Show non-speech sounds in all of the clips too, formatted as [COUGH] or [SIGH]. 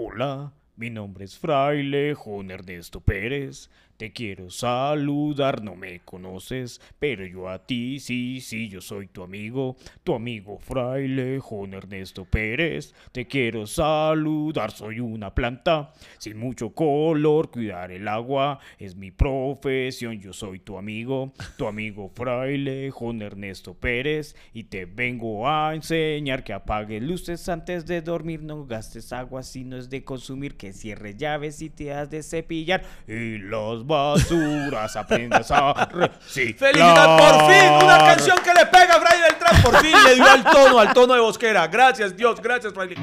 Hola, mi nombre es Fraile Juan Ernesto Pérez. Te quiero saludar, no me conoces, pero yo a ti sí, sí, yo soy tu amigo, tu amigo fraile Juan Ernesto Pérez. Te quiero saludar, soy una planta sin mucho color, cuidar el agua es mi profesión, yo soy tu amigo, tu amigo fraile Juan Ernesto Pérez y te vengo a enseñar que apagues luces antes de dormir, no gastes agua si no es de consumir, que cierres llaves y te has de cepillar y los basuras aprendas a reciclar. ¡Felicidad! ¡Por fin! Una canción que le pega a Fray Beltrán. Por fin le dio al tono, al tono de bosquera. Gracias, Dios. Gracias, Fray.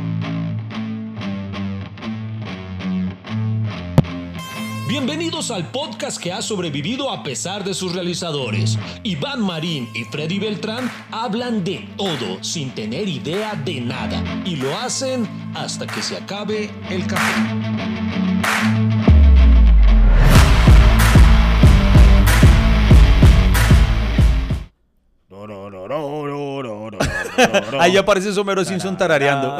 Bienvenidos al podcast que ha sobrevivido a pesar de sus realizadores. Iván Marín y Freddy Beltrán hablan de todo sin tener idea de nada y lo hacen hasta que se acabe el café. Ahí aparece Somero Simpson tarareando.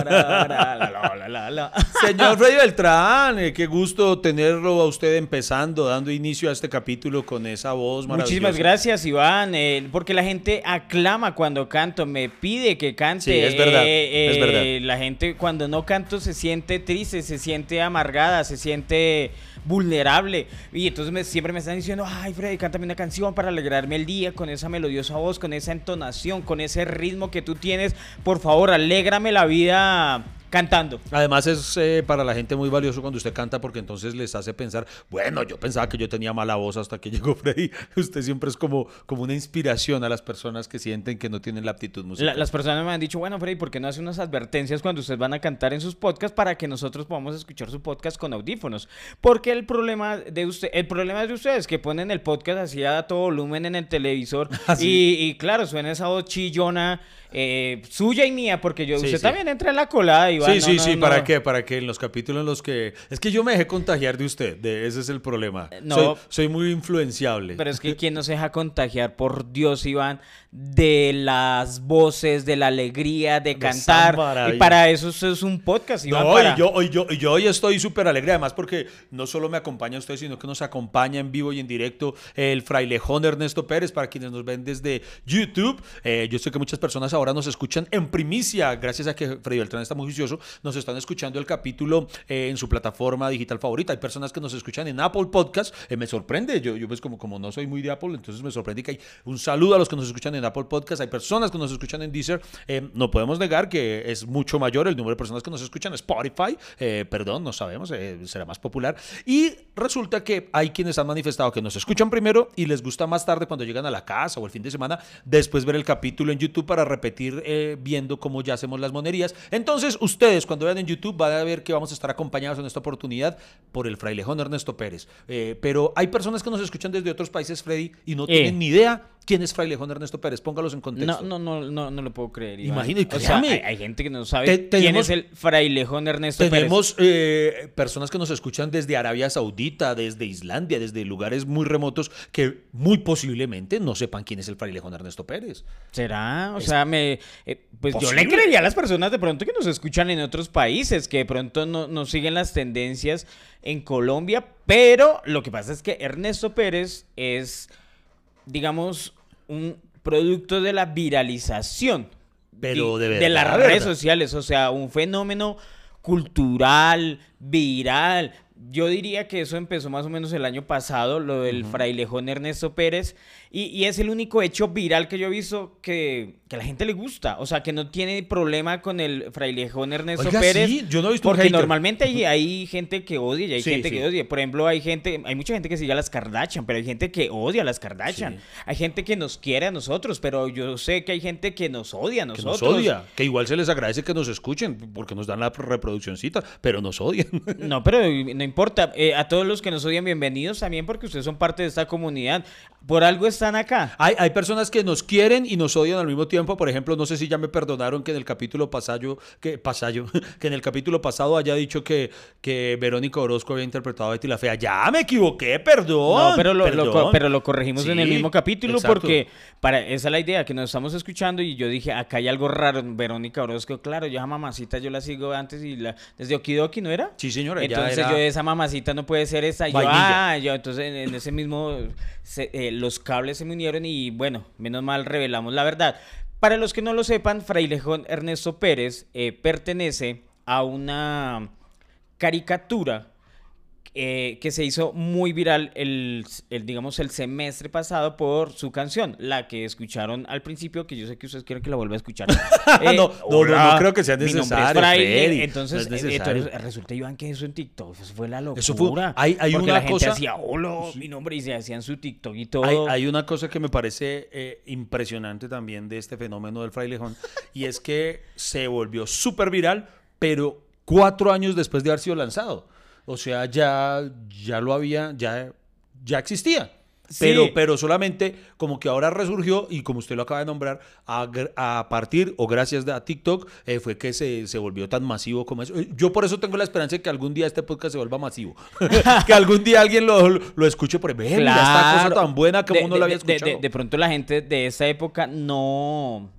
Señor Freddy Beltrán, eh, qué gusto tenerlo a usted empezando, dando inicio a este capítulo con esa voz maravillosa. Muchísimas gracias, Iván, eh, porque la gente aclama cuando canto, me pide que cante. Sí, es verdad, Eh, es verdad. La gente cuando no canto se siente triste, se siente amargada, se siente vulnerable. Y entonces siempre me están diciendo, ay, Freddy, cántame una canción para alegrarme el día con esa melodiosa voz, con esa entonación, con ese ritmo que tú tienes. Por favor, alégrame la vida cantando. Además es eh, para la gente muy valioso cuando usted canta porque entonces les hace pensar, bueno, yo pensaba que yo tenía mala voz hasta que [LAUGHS] llegó Freddy. Usted siempre es como, como una inspiración a las personas que sienten que no tienen la aptitud La- musical. las personas me han dicho, bueno, Freddy, ¿por qué no hace unas advertencias cuando ustedes van a cantar en sus podcasts para que nosotros podamos escuchar su podcast con audífonos? Porque el problema de usted, el problema de ustedes que ponen el podcast así a todo volumen en el televisor [LAUGHS] Así. y, y claro, suena esa voz chillona eh, suya y mía, porque yo, Sí, usted sí. también entra en la colada, Iván. Sí, no, sí, no, sí, no. ¿para qué? Para que en los capítulos en los que... Es que yo me dejé contagiar de usted, de ese es el problema. Eh, no. Soy, soy muy influenciable. Pero es que [LAUGHS] quién no se deja contagiar, por Dios, Iván, de las voces, de la alegría, de cantar. Y para eso eso es un podcast, Iván. No, para- y yo, hoy, yo, y yo hoy estoy súper alegre, además porque no solo me acompaña usted, sino que nos acompaña en vivo y en directo el frailejón Ernesto Pérez, para quienes nos ven desde YouTube. Eh, yo sé que muchas personas ahora nos escuchan en primicia, gracias a que Freddy Beltrán está muy juicioso, nos están escuchando el capítulo eh, en su plataforma digital favorita. Hay personas que nos escuchan en Apple Podcast, eh, me sorprende, yo, yo pues como, como no soy muy de Apple, entonces me sorprende que hay un saludo a los que nos escuchan en Apple Podcast, hay personas que nos escuchan en Deezer, Eh, no podemos negar que es mucho mayor el número de personas que nos escuchan en Spotify, eh, perdón, no sabemos, será más popular. Y resulta que hay quienes han manifestado que nos escuchan primero y les gusta más tarde cuando llegan a la casa o el fin de semana, después ver el capítulo en YouTube para repetir eh, viendo cómo ya hacemos las monerías. Entonces, ustedes cuando vean en YouTube van a ver que vamos a estar acompañados en esta oportunidad por el frailejón Ernesto Pérez. Eh, pero hay personas que nos escuchan desde otros países, Freddy, y no Eh. tienen ni idea quién es frailejón Ernesto Pérez. Póngalos en contexto. No, no, no, no, no lo puedo creer. Imagínate, o sea, hay, hay gente que no sabe Te- quién tenemos- es el frailejón Ernesto Pérez. Tenemos personas que nos escuchan desde Arabia Saudita, desde Islandia, desde lugares muy remotos que muy posiblemente no sepan quién es el frailejón Ernesto Pérez. ¿Será? O sea, me, eh, pues yo le creería a las personas de pronto que nos escuchan en otros países, que de pronto no, no siguen las tendencias en Colombia, pero lo que pasa es que Ernesto Pérez es, digamos, un producto de la viralización. Pero de De las redes sociales, o sea, un fenómeno cultural, viral. Yo diría que eso empezó más o menos el año pasado, lo del frailejón Ernesto Pérez, y, y es el único hecho viral que yo he visto que, que a la gente le gusta, o sea, que no tiene problema con el frailejón Ernesto Oiga, Pérez. sí, yo no he visto Porque normalmente hay, hay gente que odia y hay Sí, gente sí. que odia. Por ejemplo, hay gente, hay mucha gente que sigue a las Kardashian, pero hay gente que odia a las Kardashian. Hay gente que nos quiere a nosotros, pero yo sé que hay gente que nos odia a Que nosotros. nos odia. Que igual se les agradece que nos escuchen porque nos dan la reproduccioncita, pero nos odian. No, pero no [LAUGHS] importa. Eh, a todos los que nos odian, bienvenidos también porque ustedes son parte de esta comunidad. Por algo están acá. Hay, hay personas que nos quieren y nos odian al mismo tiempo. Por ejemplo, no sé si ya me perdonaron que en el capítulo pasado, que, pasayo, [LAUGHS] que en el capítulo pasado haya dicho que, que Verónica Orozco había interpretado a Betty la Fea. Ya me equivoqué, perdón. No, pero lo, pero lo corregimos en el mismo capítulo exacto. porque para esa es la idea que nos estamos escuchando y yo dije, acá hay algo raro. Verónica Orozco, claro, yo a mamacita yo la sigo antes y la desde Okidoki, ¿no era? Sí, señora, ya Entonces era yo, esa mamacita no puede ser esa. Yo, ah, yo, entonces en, en ese mismo, se- eh, los cables se me unieron y bueno, menos mal revelamos la verdad. Para los que no lo sepan, Frailejón Ernesto Pérez eh, pertenece a una caricatura eh, que se hizo muy viral el, el, digamos, el semestre pasado por su canción, la que escucharon al principio, que yo sé que ustedes quieren que la vuelva a escuchar. Eh, [LAUGHS] No, no, no, no creo que sea necesario, entonces, no eh, entonces, resulta, Iván, que eso en TikTok eso fue la locura. Eso fue- hay- hay porque una la gente cosa- hacía, hola, mi nombre, y se hacían su TikTok y todo. Hay, hay una cosa que me parece eh, impresionante también de este fenómeno del frailejón y es que se volvió súper viral, pero cuatro años después de haber sido lanzado. O sea, ya, ya lo había, ya, ya existía. Pero, Sí. pero solamente como que ahora resurgió y como usted lo acaba de nombrar, a, partir o gracias a TikTok eh, fue que se, se volvió tan masivo como eso. Eh, Yo por eso tengo la esperanza de que algún día este podcast se vuelva masivo. [LAUGHS] que algún día alguien lo, lo escuche por mira esta cosa tan buena que De- uno de- la había escuchado. De, de pronto la gente de esa época no,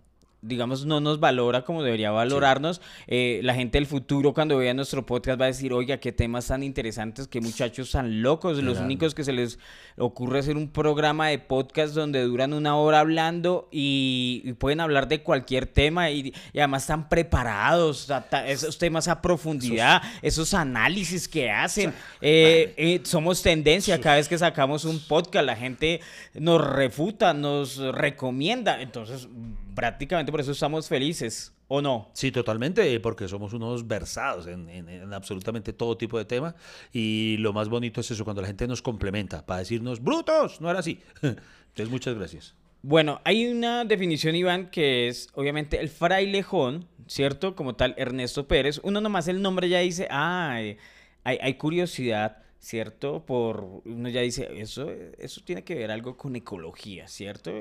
digamos, no nos valora como debería valorarnos. Eh, la gente del futuro cuando vea nuestro podcast va a decir, oiga, qué temas tan interesantes, qué muchachos tan locos. Los únicos que se les ocurre hacer un programa de podcast donde duran una hora hablando y, y pueden hablar de cualquier tema y, y además están preparados, esos temas a profundidad, esos análisis que hacen. Eh, eh, somos tendencia cada vez que sacamos un podcast, la gente nos refuta, nos recomienda, entonces prácticamente por eso estamos felices, ¿o no? Sí, totalmente, porque somos unos versados en, en- en absolutamente todo tipo de temas. Y lo más bonito es eso, cuando la gente nos complementa para decirnos, brutos, no era así. [LAUGHS] Entonces, muchas gracias. Bueno, hay una definición, Iván, que es obviamente el frailejón, ¿cierto? Como tal, Ernesto Pérez. Uno nomás el nombre ya dice, ah, hay, hay curiosidad, ¿cierto? Por, uno ya dice, eso, eso tiene que ver algo con ecología, ¿cierto?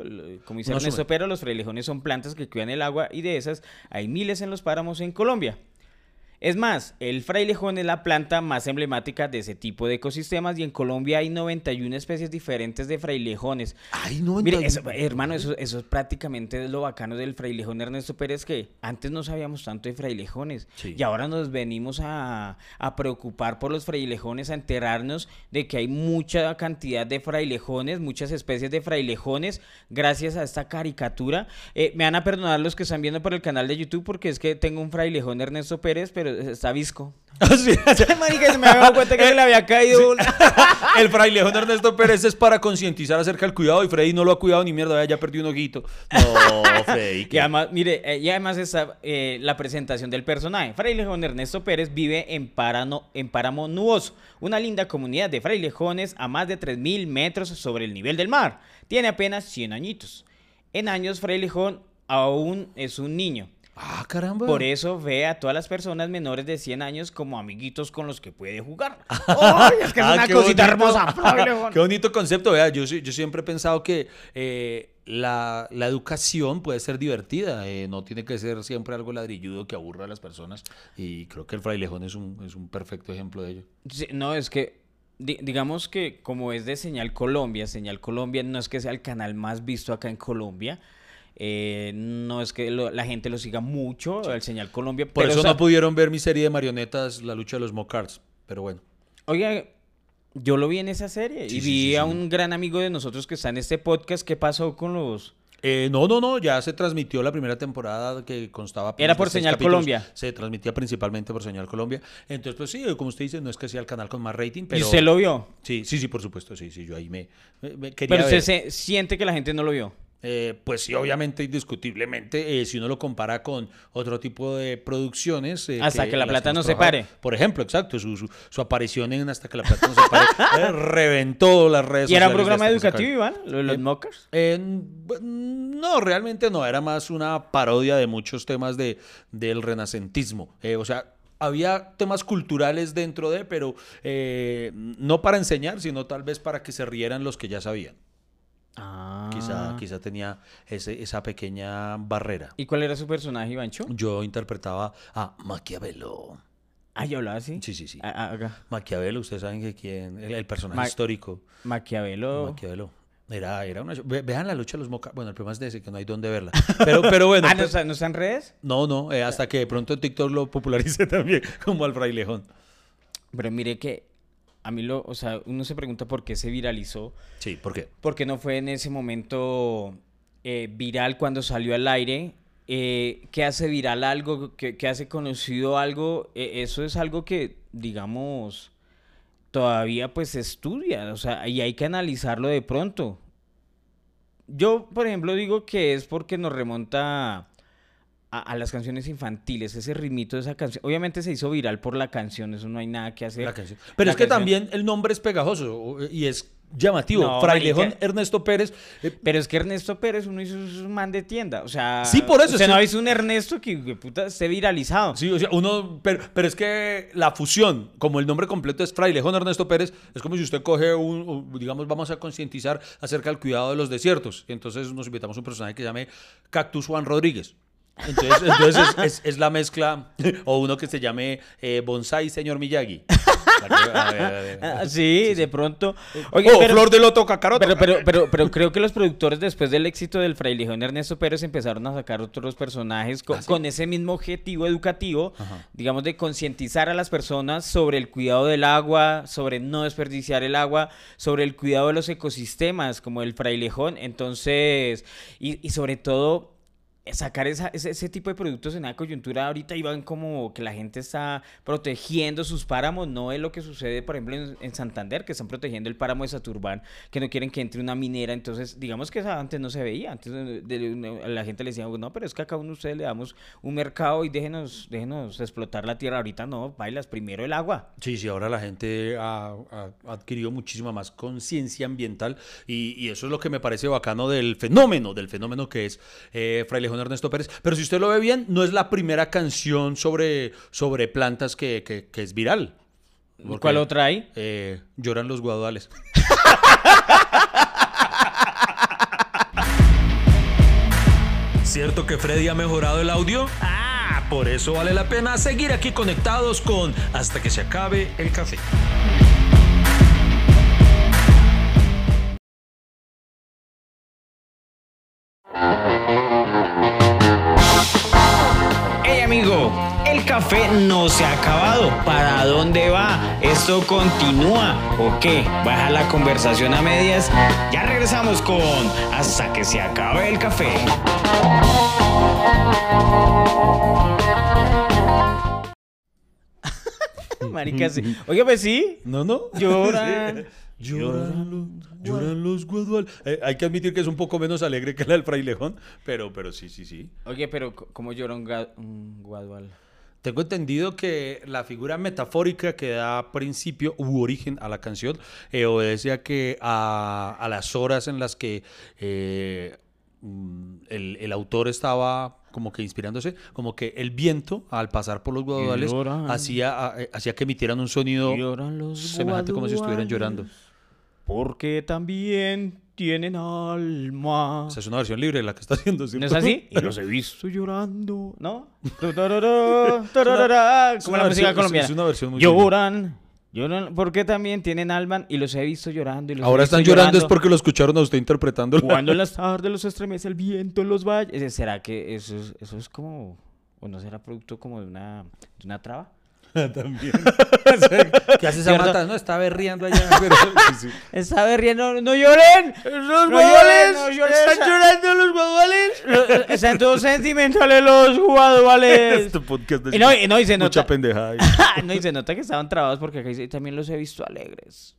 Como dice Más o Ernesto menos. Pérez, los frailejones son plantas que cuidan el agua y de esas hay miles en los páramos en Colombia. Es más, el frailejón es la planta más emblemática de ese tipo de ecosistemas y en Colombia hay 91 especies diferentes de frailejones. Ay, no, Mire, eso, hermano, eso, eso es prácticamente lo bacano del frailejón Ernesto Pérez, que antes no sabíamos tanto de frailejones Sí. y ahora nos venimos a, a preocupar por los frailejones, a enterarnos de que hay mucha cantidad de frailejones, muchas especies de frailejones, gracias a esta caricatura. Eh, me van a perdonar los que están viendo por el canal de YouTube porque es que tengo un frailejón Ernesto Pérez, pero está visco. [LAUGHS] Sí. Ay, [LAUGHS] marica, se me había dado cuenta que se le había caído una. [LAUGHS] El frailejón Ernesto Pérez es para concientizar acerca del cuidado y Freddy no lo ha cuidado ni mierda, ya perdió un ojito. No, Freddy. Y que- además, mire, eh, y además está eh, la presentación del personaje. Frailejón Ernesto Pérez vive en, Parano, en Páramo Nuboso, una linda comunidad de frailejones a más de 3.000 metros sobre el nivel del mar. Tiene apenas 100 añitos. En años, Frailejón aún es un niño. Ah, caramba. Por eso ve a todas las personas menores de 100 años como amiguitos con los que puede jugar. [LAUGHS] ¡Ay, es que es Ah, una cosita bonito. hermosa! [LAUGHS] Frailejón. Qué bonito concepto, vea, yo, yo siempre he pensado que eh, la, la educación puede ser divertida, eh, no tiene que ser siempre algo ladrilludo que aburra a las personas y creo que el frailejón es un, es un perfecto ejemplo de ello. Sí, no, es que di- digamos que como es de Señal Colombia, Señal Colombia no es que sea el canal más visto acá en Colombia. Eh, no es que lo- la gente lo siga mucho, el Señal Colombia. Por pero, eso o sea, no pudieron ver mi serie de marionetas, La lucha de los Mocards, pero bueno. Oiga, yo lo vi en esa serie Sí, y sí, vi sí, a sí. un gran amigo de nosotros que está en este podcast. ¿Qué pasó con los...? Eh, no, no, no, ya se transmitió la primera temporada que constaba. Era por Señal capítulos. Colombia. Se transmitía principalmente por Señal Colombia. Entonces, pues sí, como usted dice, no es que sea el canal con más rating, ¿Y pero... usted lo vio? Sí, sí, sí, por supuesto, sí, sí, yo ahí me, me- me quería Pero usted ver. se, siente que la gente no lo vio. Eh, pues sí, obviamente, indiscutiblemente, eh, si uno lo compara con otro tipo de producciones. eh, Hasta que la plata no se pare. Por ejemplo, exacto, su, su, su aparición en Hasta que la plata no se pare [LAUGHS] eh, reventó las redes ¿Y era un programa educativo. Iván? ¿Lo de los Eh, mockers? No, realmente no, era más una parodia de muchos temas de, del renacentismo. O sea, había temas culturales dentro de, pero eh, no para enseñar, sino tal vez para que se rieran los que ya sabían. Ah. Quizá, quizá tenía ese- esa pequeña barrera. ¿Y cuál era su personaje, Ivancho? Yo interpretaba a Maquiavelo. Ah, ¿yo hablaba así? Sí, sí, sí. Ah, ah. Maquiavelo, ustedes saben que quién, el, el personaje Ma- histórico. Maquiavelo. Maquiavelo. Era, era una... ve- Vean la lucha de los moca... Bueno, el problema es de ese, que no hay dónde verla. Pero, pero bueno. [LAUGHS] ah, ¿no, pues- está, ¿no redes? no, no, eh, hasta que de pronto TikTok lo popularicé [LAUGHS] también, como al frailejón. Pero mire que a mí lo, o sea, uno se pregunta por qué se viralizó. Sí, ¿por qué? Porque no fue en ese momento eh, viral cuando salió al aire. Eh, ¿Qué hace viral algo? ¿Qué, qué hace conocido algo? Eh, eso es algo que, digamos, todavía pues se estudia. O sea, y hay que analizarlo de pronto. Yo, por ejemplo, digo que es porque nos remonta a, a las canciones infantiles, ese ritmito de esa canción. Obviamente se hizo viral por la canción, eso no hay nada que hacer. La canción. Pero La es que canción- también el nombre es pegajoso y es llamativo. No, Frailejón marica. Ernesto Pérez. eh, Pero es que Ernesto Pérez, uno hizo un man de tienda. O sea, Sí, por eso, Usted sí. no visto un Ernesto que, que puta esté viralizado. Sí, o sea, uno, pero, pero es que la fusión, como el nombre completo es Frailejón Ernesto Pérez, es como si usted coge un, digamos, vamos a concientizar acerca del cuidado de los desiertos. Entonces nos invitamos a un personaje que se llame Cactus Juan Rodríguez. Entonces, entonces es, es- es la mezcla, o uno que se llame eh, Bonsai Señor Miyagi. A ver, a ver, a ver. Ah, sí, de pronto. Oye, Oh, pero, Flor de Loto Cacaroto. pero, pero, pero, pero creo que los productores, después del éxito del Frailejón Ernesto Pérez, empezaron a sacar otros personajes ¿Ah, con, con ese mismo objetivo educativo, digamos, de concientizar a las personas sobre el cuidado del agua, sobre no desperdiciar el agua, sobre el cuidado de los ecosistemas, como el Frailejón. Entonces, y, y sobre todo sacar esa- ese, ese tipo de productos en la coyuntura ahorita iban como que la gente está protegiendo sus páramos, no es lo que sucede, por ejemplo, en, en Santander, que están protegiendo el páramo de Saturbán, que no quieren que entre una minera, entonces digamos que antes no se veía, antes de- la gente le decía, no, pero es que a cada uno de ustedes le damos un mercado y déjenos, déjenos explotar la tierra, ahorita no, bailas primero el agua. Sí, sí, ahora la gente ha, adquirido muchísima más conciencia ambiental y, eso es lo que me parece bacano del fenómeno, del fenómeno que es eh, Frailejón Ernesto Pérez. Pero si usted lo ve bien, no es la primera canción sobre, sobre plantas que, que- que es viral. Porque, ¿Cuál otra hay? eh, lloran los guaduales. [LAUGHS] ¿Cierto que Freddy ha mejorado el audio? Ah, por eso vale la pena seguir aquí conectados con Hasta que se acabe el café. Hey amigo, el café no se ha acabado. ¿Para dónde va? ¿Esto continúa o qué? ¿Baja la conversación a medias? Ya regresamos con Hasta que se acabe el café. [LAUGHS] Marica, sí. Oye, pues sí. No, no. Lloran. [LAUGHS] Lloran los, lloran los guaduales. Eh, hay que admitir que es un poco menos alegre que la del Frailejón, pero, pero sí, sí, sí. Oye, pero ¿cómo llora un, guadual? Tengo entendido que la figura metafórica que da principio u origen a la canción eh, obedece a que a, a las horas en las que eh, mm, el, el autor estaba como que inspirándose, como que el viento al pasar por los guadales Lloran. hacía, eh, hacía que emitieran un sonido semejante como si estuvieran llorando. Porque también tienen alma. O sea, es una versión libre la que está haciendo, ¿No ¿cierto? es así? Y [LAUGHS] los he visto llorando, ¿no? [LAUGHS] Como la música colombiana. es una versión muy Lloran, lloran, porque también tienen alma y los he visto llorando. Y los Ahora están llorando es porque lo escucharon a usted interpretando. Cuando en las [LAUGHS] tardes los estremece el viento en los valles. ¿Será que eso es, eso es como... o no será producto como de una, de una traba? [LAUGHS] También. [LAUGHS] ¿Qué hace mata? No, está berriando allá. [LAUGHS] Pero, sí, sí. Está berriendo, no lloren. Los No lloren, no. ¿Están llorando los guaduales? Están todos sentimentales los guaduales. Este podcast es Y no, y no, y se mucha nota. pendejada. no, y se nota que estaban trabados porque acá también los he visto alegres.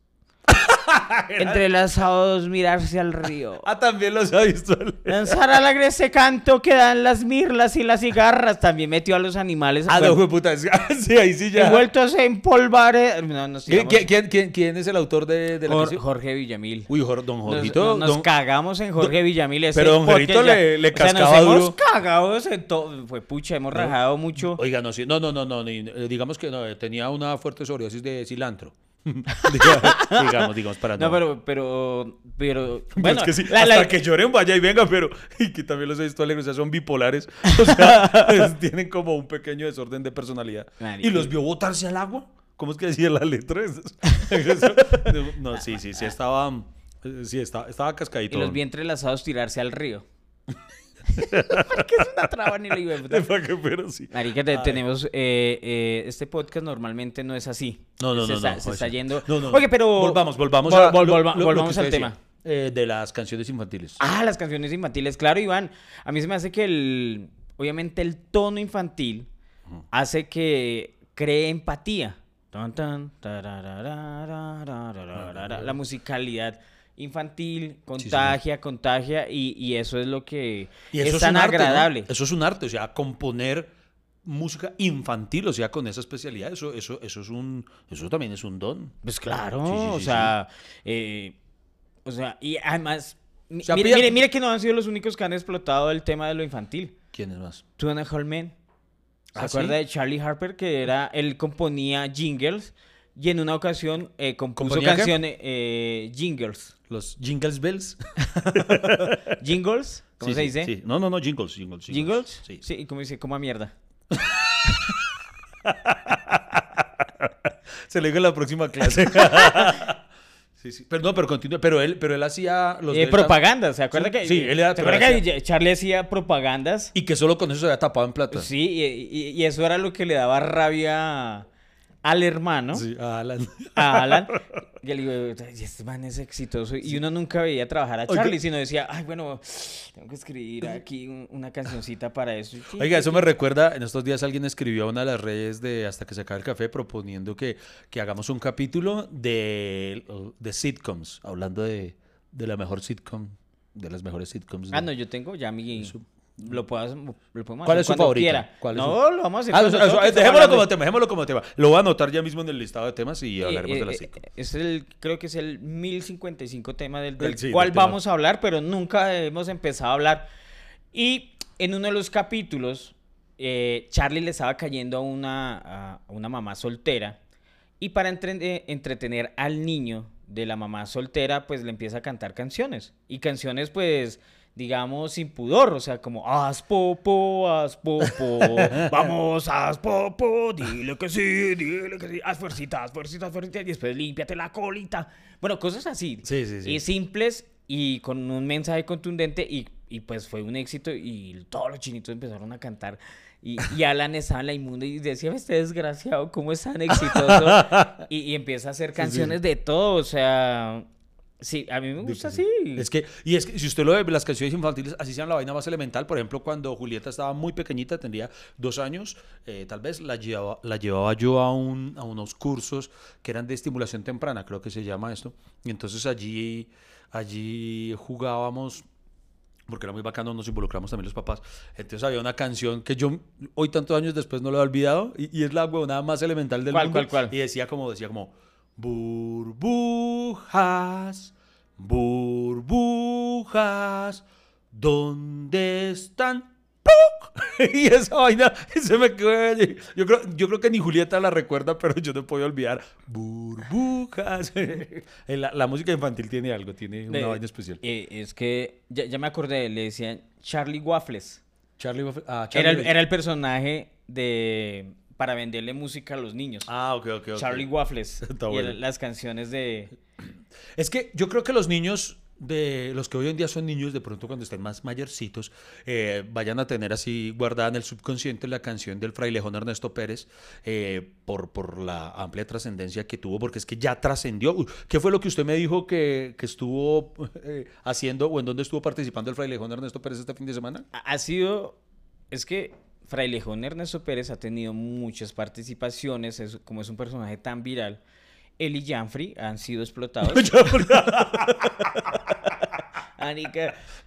[LAUGHS] Entrelazados mirarse al río. [LAUGHS] Ah, también los ha visto. Lanzar alegre ese canto que dan las mirlas y las cigarras. También metió a los animales. Ah, no, fue puta. es- [LAUGHS] Sí, ahí sí ya. Envueltos en polvares. No, nos ¿Quién, quién, quién, quién es el autor de, de la Jor- canción? Jorge Villamil. Uy, don Jorgito. nos, don- cagamos en Jorge Villamil. ese Pero don Jorgito le- le o sea, cascaba nos hemos cagado en todo. Fue pucha, hemos rajado mucho. Oiga, no, sí, no, no, no, no, eh, digamos que no, eh, tenía una fuerte sobredosis de cilantro. [LAUGHS] Diga- digamos, digamos, para no. No, pero, pero, bueno, es que sí, la- hasta la- que lloren, vaya y venga, pero [LAUGHS] y que también los he visto alegres, o sea, son bipolares, o sea, [LAUGHS] tienen como un pequeño desorden de personalidad. ¿Y los vio botarse al agua? ¿Cómo es que decía la letra? No, sí, sí, sí, estaba, eh, sí, estaba, estaba y cascadito. los vi entrelazados tirarse al río. [LAUGHS] Porque es una traba ni le iba a pero sí. Marica, te, tenemos. Eh, eh, este podcast normalmente no es así. No, no, no. Está, se está yendo. No, no, Oye, pero. Volvamos, volvamos, volvamos al tema. Eh, de las canciones infantiles. Ah, las canciones infantiles. Claro, Iván. A mí se me hace que el. Obviamente el tono infantil hace que cree empatía. La [LAUGHS] musicalidad. [LAUGHS] infantil contagia, contagia y, y eso es lo que Y eso es tan arte, ¿no? agradable. Eso es un arte, o sea, componer música infantil, o sea, con esa especialidad, eso, eso, eso es un, eso también es un don. Pues claro, Sí, sí, o sea, eh, o sea, y además, mi- O sea, mire, mire, mire que no han sido los únicos que han explotado el tema de lo infantil. ¿Quién es más? Two and a Half Men. ¿Se ¿Ah, acuerda de Charlie Harper? Que era, él componía jingles y en una ocasión eh, compuso canciones, eh, jingles. Los Jingles Bells. [LAUGHS] ¿Jingles? ¿Cómo Sí, se dice? Sí. No, no, no, Jingles, Jingles. ¿Jingles? Sí. Sí, ¿y cómo dice? Como a mierda. [LAUGHS] Se lo digo en la próxima clase. [LAUGHS] sí, sí. Pero no, pero continúe. Pero él, pero él hacía los Eh, propagandas, ¿se acuerda Sí, que? sí, él era- ¿Se acuerda que Charlie hacía propagandas? Y que solo con eso se había tapado en plata. Sí, y, y- y eso era lo que le daba rabia al hermano. Sí, a Alan. a Alan. [LAUGHS] Y él digo, "Ay, este man es exitoso. Y uno nunca veía trabajar a. Charlie, sino decía, ay, bueno, tengo que escribir aquí un- una cancioncita para eso. Oiga, eso me recuerda, en estos días alguien escribió a una de las redes de Hasta que se acabe el café proponiendo que, que hagamos un capítulo de, de sitcoms, hablando de, de la mejor sitcom, de las mejores sitcoms. Ah, de- no, yo tengo ya mi... Lo, puedo, hacer- lo podemos ¿Cuál hacer es su cuando favorito? quiera. ¿Cuál es no, lo vamos a hacer. Ah, cuando eso- eso, toque, estamos dejémoslo hablando como tema, dejémoslo como tema. Lo voy a anotar ya mismo en el listado de temas y Eh, hablaremos eh, de la eh, sitcom. Es el, creo que es el 1055 tema del, del Sí, del cual tema. vamos a hablar, pero nunca hemos empezado a hablar. Y en uno de los capítulos, eh, Charlie le estaba cayendo a una, a una mamá soltera. Y para entre- eh, entretener al niño de la mamá soltera, pues le empieza a cantar canciones. Y canciones, pues, digamos, sin pudor. O sea, como, haz popo, haz popo, [LAUGHS] vamos, haz popo, dile que sí, dile que sí, haz fuercita, haz fuercita, haz fuercita, y después límpiate la colita. Bueno, cosas así. Sí, sí, sí. Y simples y con un mensaje contundente y, y pues fue un éxito y todos los chinitos empezaron a cantar. Y, y Alan estaba en la inmunda y decía, este desgraciado, ¿cómo es tan exitoso? [LAUGHS] y, y empieza a hacer canciones de todo, o sea... Sí, a mí me gusta así. Es que, y es que si usted lo ve, las canciones infantiles, así sean la vaina más elemental. Por ejemplo, cuando Julieta estaba muy pequeñita, tendría dos años, eh, tal vez la llevaba, la llevaba yo a, un, a unos cursos que eran de estimulación temprana, creo que se llama esto. Y entonces allí, allí jugábamos porque era muy bacano, nos involucramos también los papás. Entonces había una canción que yo hoy tantos años después no lo he olvidado y, y es la huevonada más elemental del ¿Cuál, mundo. cuál, cuál? Y decía como, decía como, burbujas, burbujas, ¿dónde están? ¡Puc! [LAUGHS] y esa vaina se me quedó. Yo creo, yo creo que ni Julieta la recuerda, pero yo no puedo olvidar. Burbujas. [LAUGHS] la, la música infantil tiene algo, tiene una Eh, vaina especial. eh, es que ya, ya me acordé, le decían Charlie Waffles. Charlie, Buffett- ah, Era el, Charlie- era el personaje de para venderle música a los niños. Ah, ok, ok. Charlie Waffles. [LAUGHS] Está y bueno. las canciones de... Es que yo creo que los niños, de los que hoy en día son niños, de pronto cuando estén más mayorcitos, eh, vayan a tener así guardada en el subconsciente la canción del frailejón Ernesto Pérez eh, por, por la amplia trascendencia que tuvo, porque es que ya trascendió. ¿Qué fue lo que usted me dijo que, que estuvo [LAUGHS] eh, haciendo o en dónde estuvo participando el frailejón Ernesto Pérez este fin de semana? Ha sido... Es que Frailejón Ernesto Pérez ha tenido muchas participaciones, es- como es un personaje tan viral. él y Janfrey han sido explotados. [LAUGHS]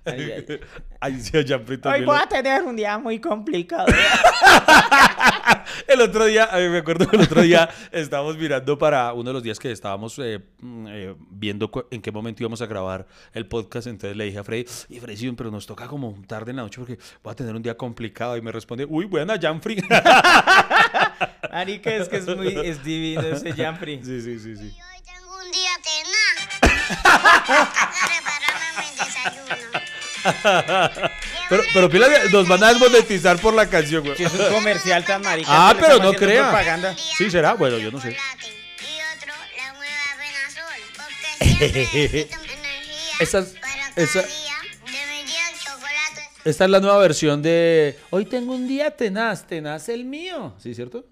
[LAUGHS] Ahí sí, a Janfrey Hoy también voy lo- a tener un día muy complicado. [LAUGHS] [LAUGHS] El otro día, a mí me acuerdo que el otro día estábamos mirando para uno de los días que estábamos eh, mm, eh, viendo en qué momento íbamos a grabar el podcast. Entonces le dije a Freddy, y Freddy, sí, pero nos toca como tarde en la noche porque voy a tener un día complicado. Y me responde, uy, buena, Janfrey. [LAUGHS] Marica, es que es muy es divino ese Janfrey. sí, sí, sí, sí. Y hoy tengo un día tenaz. Prepárame mi desayuno. [LAUGHS] Pero, pero pila, nos van a desmonetizar por la canción, güey. Que es un comercial tan marica. Ah, pero no crea. propaganda. Sí, será. Bueno, yo no sé. [LAUGHS] Esa- chocolate. Esta es la nueva versión de Hoy tengo un día tenaz, tenaz el mío. ¿Sí, cierto?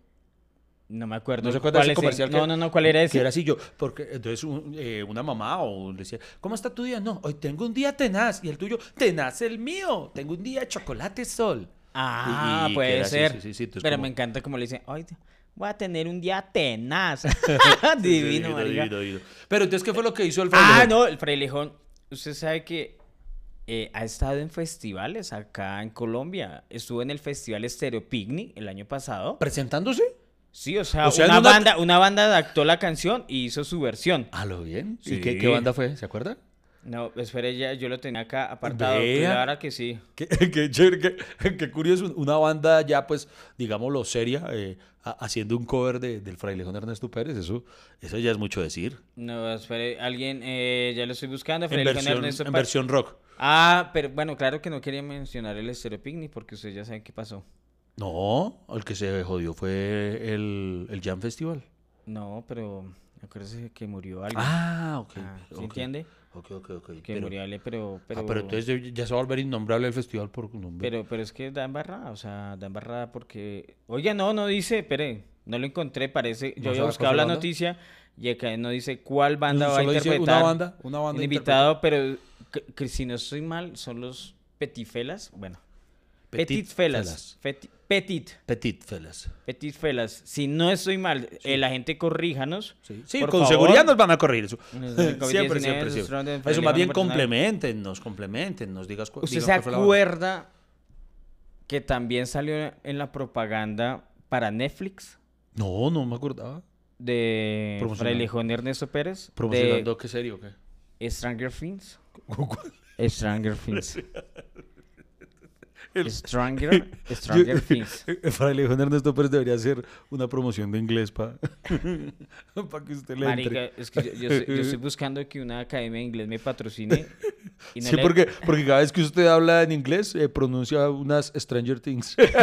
No me acuerdo. ¿No acuerda ¿Cuál es comercial? No, que- no, no, ¿cuál era ese? Que era así yo, porque entonces un- eh, una mamá o le decía, ¿cómo está tu día? No, hoy tengo un día tenaz. Y el tuyo, tenaz el mío. Tengo un día chocolate sol. Ah, Y- y que puede así, ser. sí, sí, sí, entonces Pero como- me encanta como le dicen, hoy voy a tener un día tenaz. [LAUGHS] [LAUGHS] divino, divino, divino. Pero entonces, ¿qué fue lo que hizo el Ah, frailejón? no, el frailejón. Usted sabe que eh, ha estado en festivales acá en Colombia. Estuvo en el Festival Stereo Picnic el año pasado. ¿Presentándose? Sí, o sea, O sea, en una, una- banda, una banda adaptó la canción y hizo su versión. ¿A lo bien? Sí. ¿Y qué, qué banda fue? ¿Se acuerda? No, espere, ya, yo lo tenía acá apartado. Vea. Claro que sí. Qué, [LAUGHS] qué chévere, qué, qué curioso, una banda ya pues, digámoslo, seria, eh, ha- haciendo un cover de, del frailejón Ernesto Pérez, eso, eso ya es mucho decir. No, espere, alguien, eh, ya lo estoy buscando. En versión, Ernesto en versión rock. Ah, pero bueno, claro que no quería mencionar el Picnic porque ustedes ya saben qué pasó. No, el que se jodió fue el, el Jam Festival. No, pero acuérdese que murió alguien. Ah, ok. Ah, ¿sí ok. entiende? Ok, ok, ok. Que Pero, murió alguien, pero... pero ah, pero entonces ya se va a volver innombrable el festival por nombre. Pero, pero es que da embarrada, o sea, da embarrada porque... Oiga, no, no dice, espere, no lo encontré, parece... Yo ¿No había buscado la banda? noticia y acá no dice cuál banda va a dice una interpretar. banda, una banda invitado, pero que- que si no estoy mal, son los Petifelas, bueno. Petit Petit, Felas. Felas. Petit. Petit Fellas. Petit Felas. Si no estoy mal, eh, la gente corríjanos. Sí, sí, por con favor. seguridad nos van a corregir siempre, COVID-19, [LAUGHS] siempre, siempre. de Eso más bien personal. complementen, nos complementen, nos digas ¿Usted se cuál acuerda que también salió en la propaganda para Netflix No, no me acordaba. de. Frailejón Ernesto Pérez? ¿Promocionando qué serio o qué? De Stranger Things. Stranger Things. [LAUGHS] Stranger, Stranger [LAUGHS] Things. Fraile Juan Ernesto Pérez debería hacer una promoción de inglés para [LAUGHS] que usted le Marica, entre. es que yo, yo estoy, yo estoy buscando que una academia de inglés me patrocine. Y [LAUGHS] no sí, le- porque, porque cada vez que usted habla en inglés eh, pronuncia unas Stranger Things. Eh,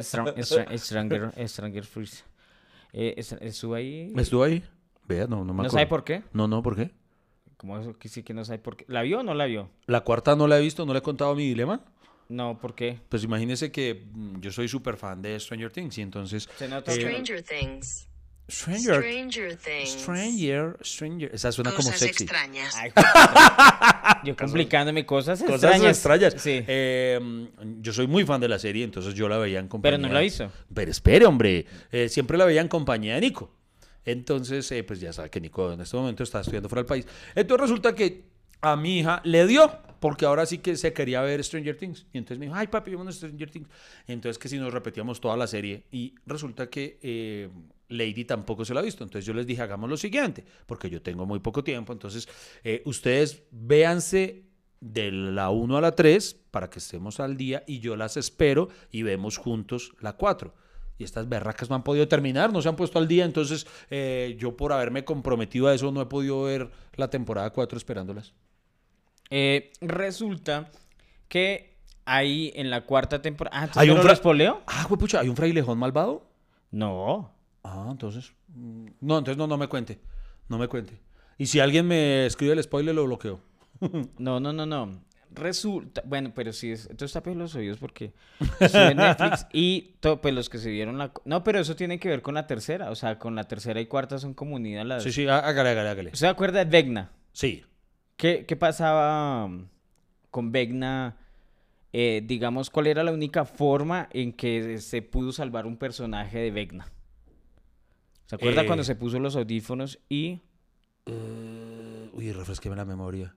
Stra- Stra- Stranger, Stranger Things. Eh, es- ¿Estuvo ahí? ¿Estuvo ahí? Vea, no, no me ¿No acuerdo. sabe por qué? No, no, ¿por qué? ¿Cómo eso que sí que no sabe por qué? ¿La vio o no la vio? La cuarta no la he visto, no le he contado mi dilema. No, ¿por qué? Pues imagínese que mm, yo soy súper fan de Stranger Things y entonces... Se nota eh, Stranger Things. Stranger, Stranger Things. Stranger, Stranger. Esa suena como Cosas sexy. extrañas. Ay, yo complicándome cosas Cosas extrañas. extrañas. Sí. Eh, yo soy muy fan de la serie, entonces yo la veía en compañía. Pero no la hizo. Pero espere, hombre. eh, siempre la veía en compañía de Nico. Entonces, eh, pues ya sabe que Nico en este momento está estudiando fuera del país. Entonces resulta que a mi hija le dio, porque ahora sí que se quería ver Stranger Things. Y entonces me dijo, ay papi, vamos a Stranger Things. Entonces que si nos repetíamos toda la serie. Y resulta que eh, Lady tampoco se la ha visto. Entonces yo les dije, hagamos lo siguiente, porque yo tengo muy poco tiempo. Entonces, eh, ustedes véanse de la 1 a la 3 para que estemos al día y yo las espero y vemos juntos la 4. Y estas berracas no han podido terminar, no se han puesto al día, entonces eh, yo por haberme comprometido a eso no he podido ver la temporada 4 esperándolas. Eh, resulta que ahí en la cuarta temporada. Ah, Hay ¿hay un fra- espoleo? Ah, pucha, ¿hay un frailejón malvado? No. Ah, entonces... mm, No, entonces no, no me cuente, no me cuente. Y si alguien me escribe el spoiler, lo bloqueo. [LAUGHS] No, no, no, no. Resulta, bueno, pero sí, es, entonces tape los oídos porque en Netflix [LAUGHS] y to- pues los que se vieron la... No, pero eso tiene que ver con la tercera, o sea, con la tercera y cuarta son como unidas las... Sí, sí, há- hágale, hágale, hágale. ¿Se acuerda de Vegna? Sí. ¿Qué, qué pasaba um, con Vegna? Eh, digamos, ¿cuál era la única forma en que se pudo salvar un personaje de Vegna? ¿Se acuerda Eh. cuando se puso los audífonos y Eh, uy, refresqueme la memoria.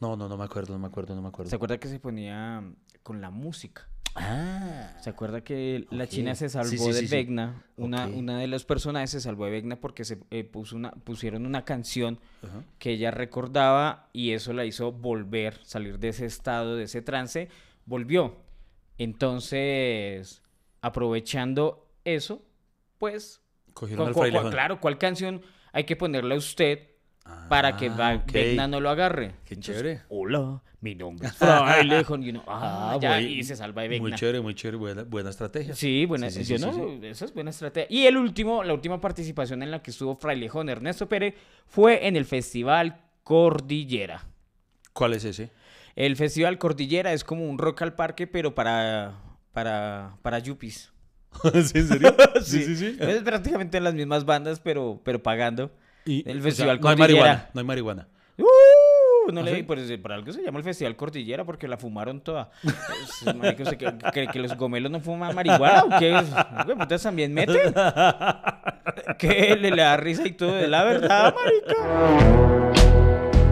No, no, no me acuerdo, no me acuerdo, no me acuerdo. se acuerda que se ponía con la música? Ah. ¿Se acuerda que la. China se Sí, salvó sí, de sí, sí. Vecna? Una, una de los personajes se salvó de Vecna porque se eh, puso una, pusieron una canción que ella recordaba y eso la hizo volver, salir de ese estado, de ese trance, volvió. Entonces, aprovechando eso, pues, Cogieron al claro, ¿cuál canción hay que ponerle a usted para que Ah. Vecna no lo agarre? Qué chévere. Hola, mi nombre es Frailejón, y uno, ah, Ah, ya, y se salva de Vecna. Muy chévere, muy chévere, buena, buena estrategia. Sí, buena, Sí, sí, yo sí, no, sí, esa es buena estrategia. Y el último, la última participación en la que estuvo Frailejón Ernesto Pérez fue en el Festival Cordillera. ¿Cuál es ese? El Festival Cordillera es como un rock al parque, pero para, para, para yuppies. [LAUGHS] ¿Sí, ¿En serio? [LAUGHS] sí, sí, sí. Es prácticamente las mismas bandas, pero, pero pagando. Y, el o sea, Festival no hay Cordillera. marihuana, no hay marihuana. ¡Uh! No ¿Ah, le sí? por, por algo se llama el Festival Cordillera, porque la fumaron toda. Es- [LAUGHS] marica, ¿usted cree, cree que los gomelos no fuman marihuana o qué? Putas también meten. [LAUGHS] ¿Qué? Le, le da risa y todo de la verdad, marica.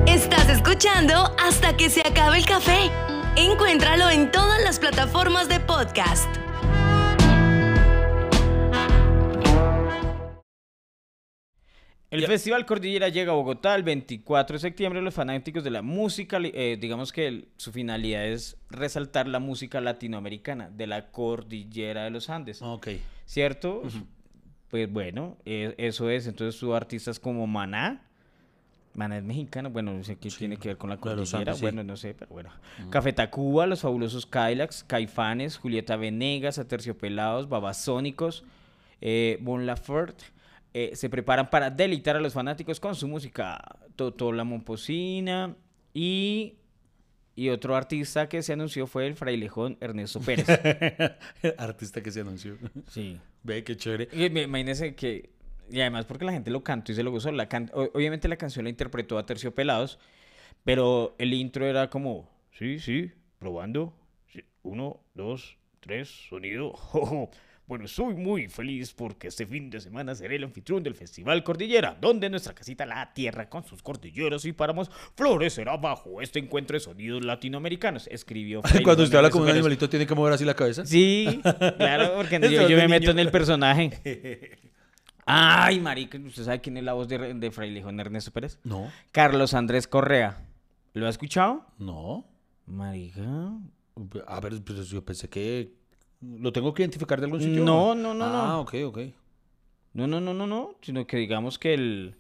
Estás escuchando hasta que se acabe el café. Encuéntralo en todas las plataformas de podcast. El Festival Cordillera llega a Bogotá el 24 de septiembre. Los fanáticos de la música, eh, digamos que el- su finalidad es resaltar la música latinoamericana de la Cordillera de los Andes. Ok. ¿Cierto? Pues bueno, eh, eso es. Entonces tuvo artistas como Maná. Maná es mexicano, bueno, no sé qué tiene que ver con la cordillera, Andes, sí. bueno, no sé, pero bueno. Café Tacuba, Los Fabulosos Kylax, Caifanes, Julieta Venegas, Aterciopelados, Babasónicos, eh, Bon Laferte, eh, se preparan para deleitar a los fanáticos con su música. Totó la Momposina y, y otro artista que se anunció fue el frailejón Ernesto Pérez. [LAUGHS] Artista que se anunció. sí. Ve, qué chévere. Y me- Imagínense que. Y además porque la gente lo cantó y se lo gozó. La can- o- Obviamente la canción la interpretó a Terciopelados, pero el intro era como. Sí, sí, probando. Sí, Uno, dos, tres, sonido. [LAUGHS] Bueno, estoy muy feliz porque este fin de semana seré el anfitrión del Festival Cordillera, donde nuestra casita La Tierra con sus cordilleras y páramos florecerá bajo este encuentro de sonidos latinoamericanos, escribió [LAUGHS] Cuando usted habla como un animalito, tiene que mover así la cabeza. Sí, claro, porque [LAUGHS] yo, me meto en el personaje. [LAUGHS] Ay, marica, ¿usted sabe quién es la voz de, de Frailejón Ernesto Pérez? No, Carlos Andrés Correa. ¿Lo ha escuchado? no. Marica. A ver, pues yo pensé que. ¿Lo tengo que identificar de algún sitio? No, no, no, Ah, no. ok, ok. No, no, no, no, no. Sino que digamos que el.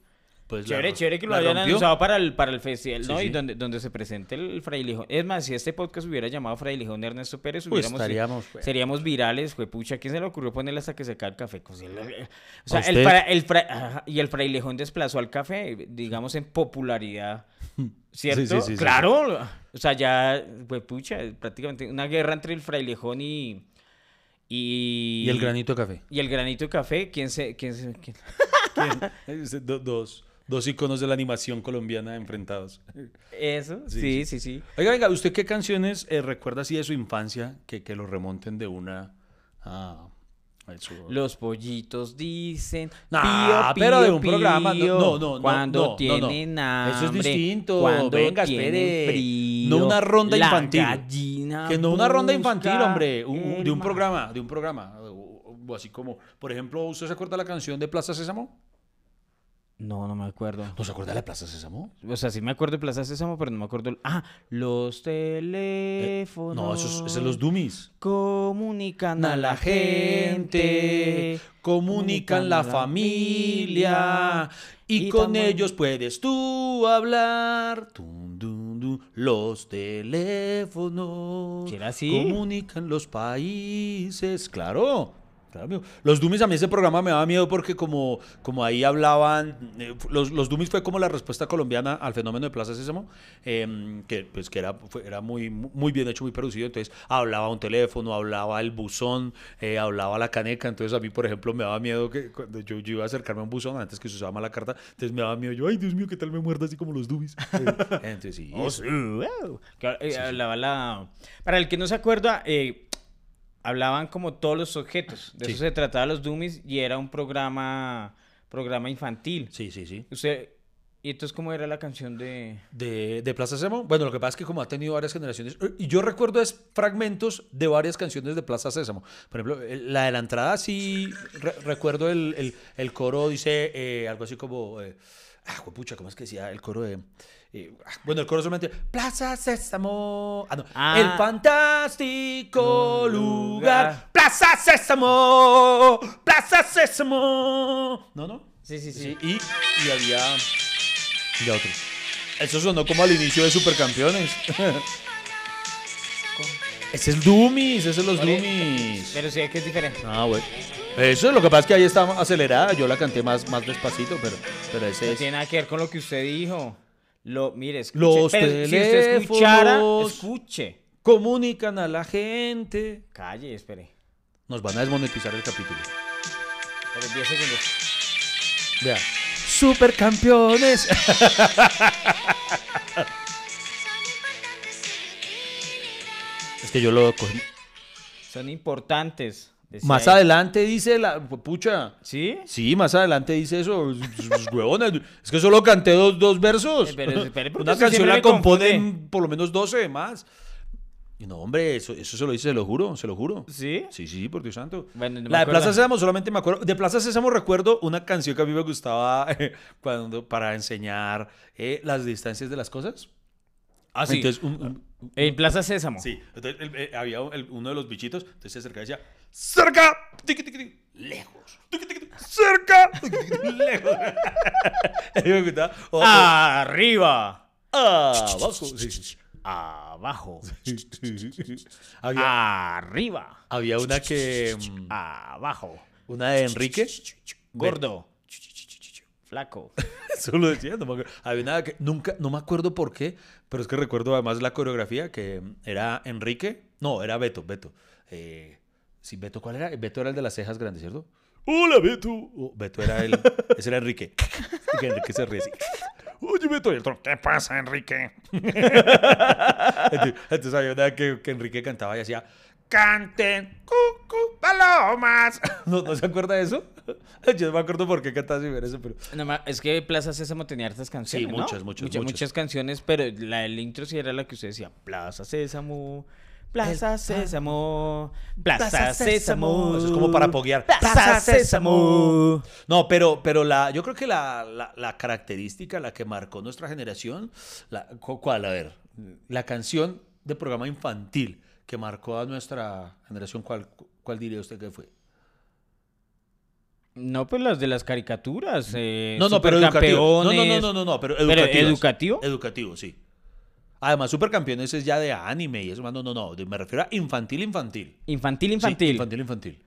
Pues Chévere, chévere que lo hayan anunciado para el, para el festival, Sí, ¿no? Y donde, donde se presente el Frailejón. Es más, si este podcast hubiera llamado Frailejón Ernesto Pérez, Pues hubiéramos, estaríamos, pues. seríamos virales, fue pucha. ¿Quién se le ocurrió ponerle hasta que se cae el café? Pues, o sea, ¿A el, fra- el fra- ajá, y el Frailejón desplazó al café, digamos, en popularidad. [LAUGHS] ¿Cierto? Sí, sí, sí, sí, claro. O sea, ya, pues pucha, prácticamente una guerra entre el Frailejón y. Y, Y el granito de café. Y el granito de café, ¿quién se.? Quién se quién- [LAUGHS] Es do- dos, dos iconos de la animación colombiana enfrentados. Eso, Sí, sí, sí, sí. Oiga, venga, ¿usted qué canciones eh, recuerda así de su infancia que, que lo remonten de una a, Los pollitos dicen. Nah, pío, pero de pío, un programa. pío, No, no, no. Cuando no, no, no. tienen hambre. Eso es distinto. Cuando Venga, tienen espere. frío, no una ronda la infantil. gallina Que no una ronda infantil, hombre. un- de un programa, de un programa. O- o así como, por ejemplo, ¿usted se acuerda de la canción de Plaza Sésamo? No, no me acuerdo. ¿No se acuerda de la Plaza Sésamo? O sea, sí me acuerdo de Plaza Sésamo, pero no me acuerdo. el- Ah, los teléfonos. No, esos, esos son los Dummies. Comunican a la gente, comunican la familia y, Y con ellos puedes tú hablar. Dun, dun. Los teléfonos ¿Será así? comunican los países, claro. Claro. Los Dummies a mí ese programa me daba miedo porque como, como ahí hablaban, eh, los, los Dummies fue como la respuesta colombiana al fenómeno de Plaza Sésamo, em, que pues que era, fue- era muy, muy bien hecho, muy producido, entonces hablaba un teléfono, hablaba el buzón, eh, hablaba la caneca, entonces a mí por ejemplo me daba miedo que cuando yo, yo iba a acercarme a un buzón antes que se usaba mala carta, entonces me daba miedo, yo, ay Dios mío, ¿qué tal me muerda así como los Dummies? [LAUGHS] Entonces sí, Oh, sí, wow. Eh, la... Para el que no se acuerda, eh, hablaban como todos los objetos. De Sí. eso se trataba los Dummies y era un programa programa infantil. Sí, sí, sí. Usted, ¿y entonces cómo era la canción de...? De, de Plaza Sésamo. Bueno, lo que pasa es que como ha tenido varias generaciones, eh, y yo recuerdo es fragmentos de varias canciones de Plaza Sésamo. Por ejemplo, el- la de la entrada sí re- recuerdo el, el- el coro dice eh, algo así como, eh, ah, pucha, ¿cómo es que decía el coro de... eh, ah, bueno, el coro solamente Plaza Sésamo. Ah, no. Ah. El fantástico lugar. Lugar. Plaza Sésamo. Plaza Sésamo. No, no. Sí, sí, Sí, y, y había de otro. Eso sonó como al inicio de Supercampeones. [LAUGHS] ese es Doomies, ese es los Oye, Doomies. Pero sí, que es diferente. Ah, bueno. Eso es lo que pasa es que ahí está acelerada. Yo la canté más, más despacito, pero, pero ese No es. tiene nada que ver con lo que usted dijo. Lo, mire, escuche. Los pero si escuchara, teléfonos. escuche. Comunican a la gente. Calle, espere. Nos van a desmonetizar el capítulo. Pero 10 segundos. Vea. Supercampeones. [LAUGHS] es que yo lo cogí. Son importantes. Decía Más él. adelante dice la. Pucha. ¿Sí? Sí, más adelante dice eso. Huevones. Es que solo canté dos, dos versos. Eh, pero porque Una canción la componen por lo menos 12 más. Y no, hombre, eso, eso se lo dice, se lo juro, se lo juro. ¿Sí? Sí, sí, por Dios santo. Bueno, no la de. Plaza Sésamo solamente me acuerdo. De Plaza Sésamo recuerdo una canción que a mí me gustaba eh, [LAUGHS] cuando, para enseñar eh, las distancias de las cosas. Ah, sí. Entonces, un- un- En Plaza Sésamo. Sí, entonces el- eh, había un- el- uno de los bichitos, entonces se acercaba y decía, cerca, tiqui, tiqui, tiqui, lejos, cerca, lejos. [LAUGHS] A mí me gustaba. O- o- Arriba. abajo. Sí, sí, sí. Abajo. Había, Arriba. había una que, mm, Abajo. una de Enrique, Gordo. Flaco. [LAUGHS] eso lo decía, no me acuerdo. Había una que nunca, no me acuerdo por qué, pero es que recuerdo además la coreografía que era Enrique, no, era Beto, Beto. Eh, sí, Beto, ¿cuál era? Beto era el de las cejas grandes, ¿cierto? Hola, Beto. Oh, Beto era el, ese era Enrique. Que Enrique se ríe así. Oye, Beto, y el otro, ¿qué pasa, Enrique? entonces, entonces había una que, que Enrique cantaba y hacía, canten, cucu, palomas. [LAUGHS] ¿No, ¿No se acuerda de eso? Yo no me acuerdo por qué cantaba así, pero eso, pero... No, es que Plaza Sésamo tenía hartas canciones. Sí, muchas, Muchas, muchas. muchas canciones, pero la del intro sí era la que usted decía: Plaza Sésamo, Plaza Sésamo, Plaza Plaza Sésamo. Sésamo. Eso es como para poguear. Plaza Plaza Sésamo. No, pero, pero la, yo creo que la, la, la característica, la que marcó nuestra generación, la, cu- ¿cuál? A ver, la canción de programa infantil que marcó a nuestra generación, ¿cuál, cuál diría usted que fue? No, pues las de las caricaturas. Eh, No, no, pero educativo. No, no, no, no, no, no, pero ¿Pero educativas. educativo? Educativo, sí. Además, Supercampeones es ya de anime y eso, no, no, no, me refiero a infantil, infantil. Infantil, Sí, infantil. infantil, infantil.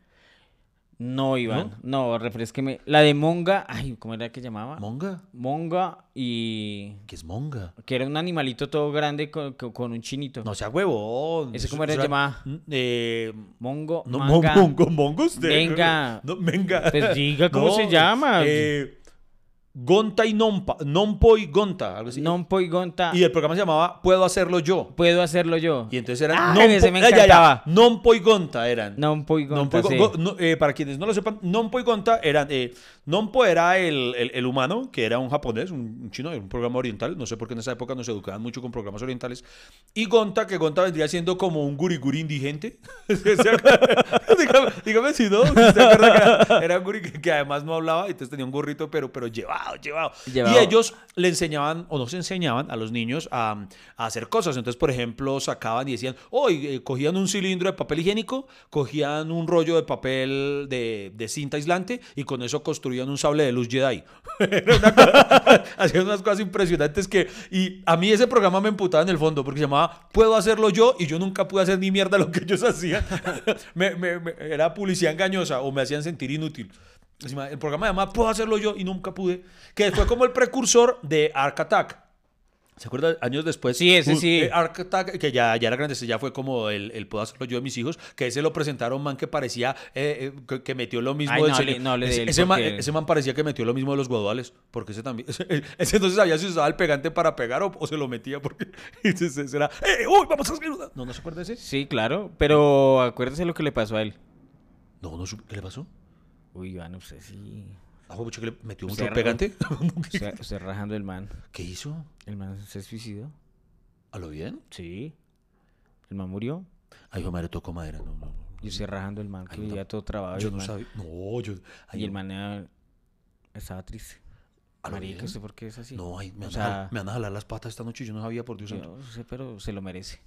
No, Iván. No, refresqueme. La de Monga. Ay, ¿cómo era que llamaba? ¿Monga? Monga y. ¿Qué es monga? Que era un animalito todo grande con, con- con un chinito. No sea huevón. ¿Ese cómo era eso llamado? Eh, Mongo. no, manga. mongo, mongo usted. Venga. [LAUGHS] No, venga. Pues diga cómo [LAUGHS] se llama. eh, Gonta y Nompa. Nompo y Gonta, algo así. Non poi gonta. Y el programa se llamaba Puedo hacerlo yo. Puedo hacerlo yo. Y entonces eran Ay, ese me ah, ya, ya, encantaba. Nompo y Gonta eran. Nompo gonta. y sí. Go- no, eh, para quienes no lo sepan, Nompo y Gonta eran. eh, Nompo era el, el- el humano, que era un japonés, un, un chino, un programa oriental. No sé por qué en esa época nos educaban mucho con programas orientales. Y Gonta, que Gonta vendría siendo como un guriguri indigente. [LAUGHS] [LAUGHS] Dígame, si no. ¿usted ¿Se acuerda que era, era un guri que, que además no hablaba y entonces tenía un gorrito, pero, pero llevado, llevado. Llevado. Y ellos le enseñaban, o nos enseñaban a los niños a, a hacer cosas. Entonces, por ejemplo, sacaban y decían, hoy eh, cogían un cilindro de papel higiénico, cogían un rollo de papel de, de cinta aislante y con eso construían un sable de luz Jedi. [LAUGHS] Una cosa- [LAUGHS] Hacían unas cosas impresionantes que... Y a mí ese programa me emputaba en el fondo porque se llamaba Puedo hacerlo yo y yo nunca pude hacer ni mierda lo que ellos hacían. [LAUGHS] Me- me- me- era publicidad engañosa o me hacían sentir inútil. El programa se llamaba Puedo hacerlo yo y nunca pude. Que fue como el precursor de Arc Attack. ¿Se acuerda? Años después. Sí, ese un- sí. eh, que ya, ya era grande, ese ya fue como el, el Puedo hacerlo yo de mis hijos, que ese lo presentaron man que parecía eh, eh, que, que metió lo mismo Ay, del no no ese, ese man, ese parecía que metió lo mismo de los guaduales, porque ese también. [LAUGHS] Ese, entonces sabía si usaba el pegante para pegar o, o se lo metía porque. [LAUGHS] Entonces era. ¡Eh, uy, vamos a hacer una-". No, no se acuerda de ese. Sí, claro. Pero acuérdese lo que le pasó a él. No, no, ¿qué le pasó? Uy, Iván, usted sí. Ah, pucha, que le metió mucho pegante. [LAUGHS] Usted, usted [LAUGHS] rajando el man. ¿Qué hizo? El man se suicidó. ¿A lo bien? Sí. El man murió. Ay, madre, tocó madera. No, no, no. Y usted rajando el man, que Ay, no. vivía todo trabado. Yo no man- sabía. No, yo. ay, Y el no. man estaba triste. ¿A Marica, bien? ¿usted por qué es así? No, ay, me, O van a sea, me van a jalar las patas esta noche. Yo no sabía, por Dios yo no sé, pero se lo merece.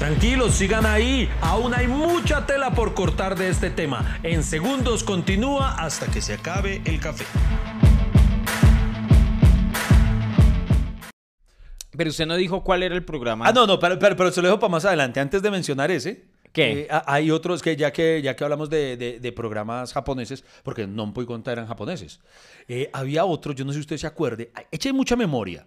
Tranquilos, sigan ahí. Aún hay mucha tela por cortar de este tema. En segundos continúa hasta que se acabe el café. Pero usted no dijo cuál era el programa. Ah, no, no, pero, pero, pero se lo dejo para más adelante. Antes de mencionar ese. ¿Qué? eh, ha- hay otros que ya que ya que hablamos de, de- de programas japoneses, porque no puedo contar eran japoneses. eh, había otro, yo no sé si usted se acuerde, eche mucha memoria.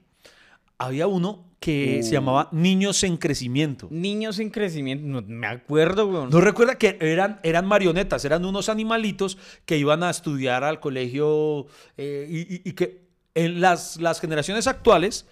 Había uno que Uh. se llamaba Niños en Crecimiento. Niños en crecimiento. No me acuerdo, weón. ¿No recuerda que eran, eran marionetas, eran unos animalitos que iban a estudiar al colegio eh, y, y- y que en las, las generaciones actuales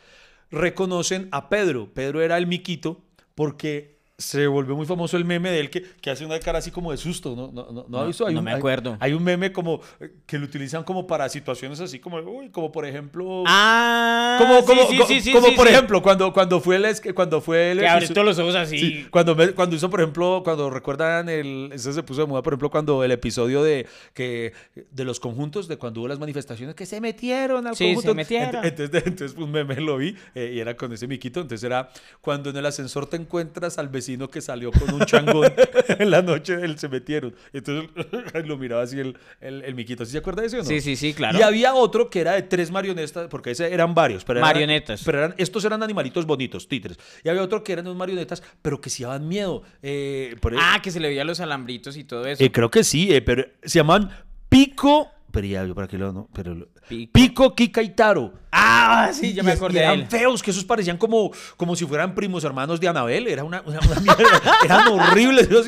reconocen a Pedro. Pedro era el miquito porque se volvió muy famoso el meme de él que, que hace una cara así como de susto, ¿no? ¿No, no, ¿no ha No, visto? Hay no un- me hay- acuerdo. Hay, un meme como eh, que lo utilizan como para situaciones así como, uy, como por ejemplo... Ah, como sí, como, sí, sí, sí, como sí, por ejemplo, cuando, cuando fue el... Cuando fue el Que episodio- todos los ojos así. Sí, cuando, me- cuando hizo, por ejemplo, cuando recuerdan el, eso se puso de moda, por ejemplo, cuando el episodio de que de los conjuntos, de cuando hubo las manifestaciones que se metieron al Sí, conjunto. se metieron. Ent- Entonces, [LAUGHS] entonces un meme lo vi eh, y era con ese miquito. Entonces era cuando en el ascensor te encuentras al vecino que salió con un changón [LAUGHS] en la noche, él se metieron. Entonces [LAUGHS] lo miraba así el, el, el miquito. ¿Sí se acuerda de ese o no? Sí, sí, sí, claro. Y había otro que era de tres marionetas, porque ese eran varios. Pero eran- Marionetas. pero eran, estos eran animalitos bonitos, títeres. Y había otro que eran unos marionetas, pero que sí daban miedo. Eh, por- Ah, que se le veía los alambritos y todo eso. eh, creo que sí, eh, pero se llaman Pico. Pero ya, yo para qué lo no, pero lo- Pico. Pico, Kika y Taro. Ah, sí, ya Y me acordé de eran él. feos, que esos parecían como, como si fueran primos hermanos de Anabel. Era una, una- una mierda. [LAUGHS] Eran horribles esos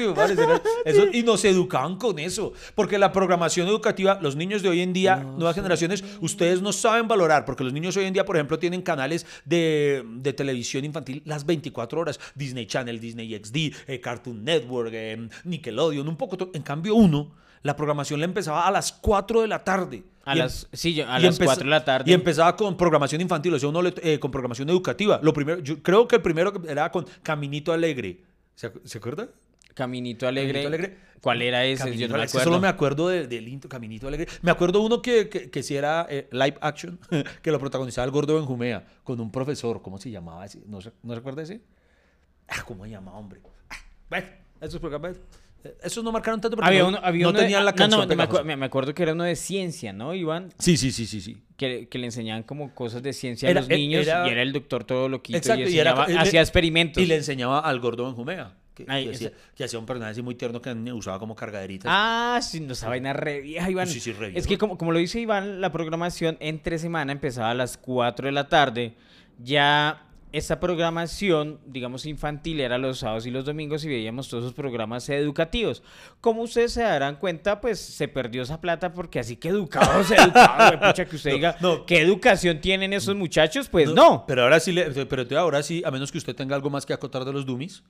eran- y nos educaban con eso. Porque la programación educativa, los niños de hoy en día, nuevas generaciones, ustedes no saben valorar. Porque los niños hoy en día, por ejemplo, tienen canales de, de televisión infantil las 24 horas. Disney Channel, Disney XD, eh, Cartoon Network, eh, Nickelodeon, un poco. to- En cambio, uno, la programación le empezaba a las 4 de la tarde. A Y em- las, sí, a las empeza- 4 de la tarde. Y empezaba con programación infantil, o sea, uno le- eh, con programación educativa. Lo primero, yo creo que el primero era con Caminito Alegre. ¿Se, acu- ¿se acuerda? Caminito Alegre. Caminito Alegre. ¿Cuál era ese? Caminito yo no me acuerdo. Solo me acuerdo de- del intro, Caminito Alegre. Me acuerdo uno que, que, que sí era eh, live action, [LAUGHS] que lo protagonizaba el gordo Benjumea, con un profesor. ¿Cómo se llamaba ese? ¿No, se- ¿no recuerda ese? Ah, ¿cómo se llamaba, hombre? Ah, bueno, esos programas... Esos no marcaron tanto porque Había uno, había no uno de- tenían la no, canción no, me, pegajosa. acu- me acuerdo que era uno de ciencia, ¿no, Iván? Sí, sí, sí, sí, sí. Que, que le enseñaban como cosas de ciencia Era- a los e- niños era- y era el doctor todo loquito Exacto, y, era- hacía experimentos. Y le enseñaba al gordo Benjumea, que, Ay, que ese- hacía, que hacía un personaje así muy tierno que usaba como cargaderita. Ah, sí, no, esa vaina re vieja, Iván. Sí, sí, re es que como, como lo dice Iván, la programación entre semana empezaba a las 4 de la tarde. Ya esta programación, digamos, infantil era los sábados y los domingos y veíamos todos esos programas educativos. Como ustedes se darán cuenta, pues se perdió esa plata porque así que educados, educados, pucha, que usted [LAUGHS] No, diga, no. ¿qué educación tienen esos muchachos? Pues no. Pero ahora sí, le, pero te- ahora sí, a menos que usted tenga algo más que acotar de los dummies.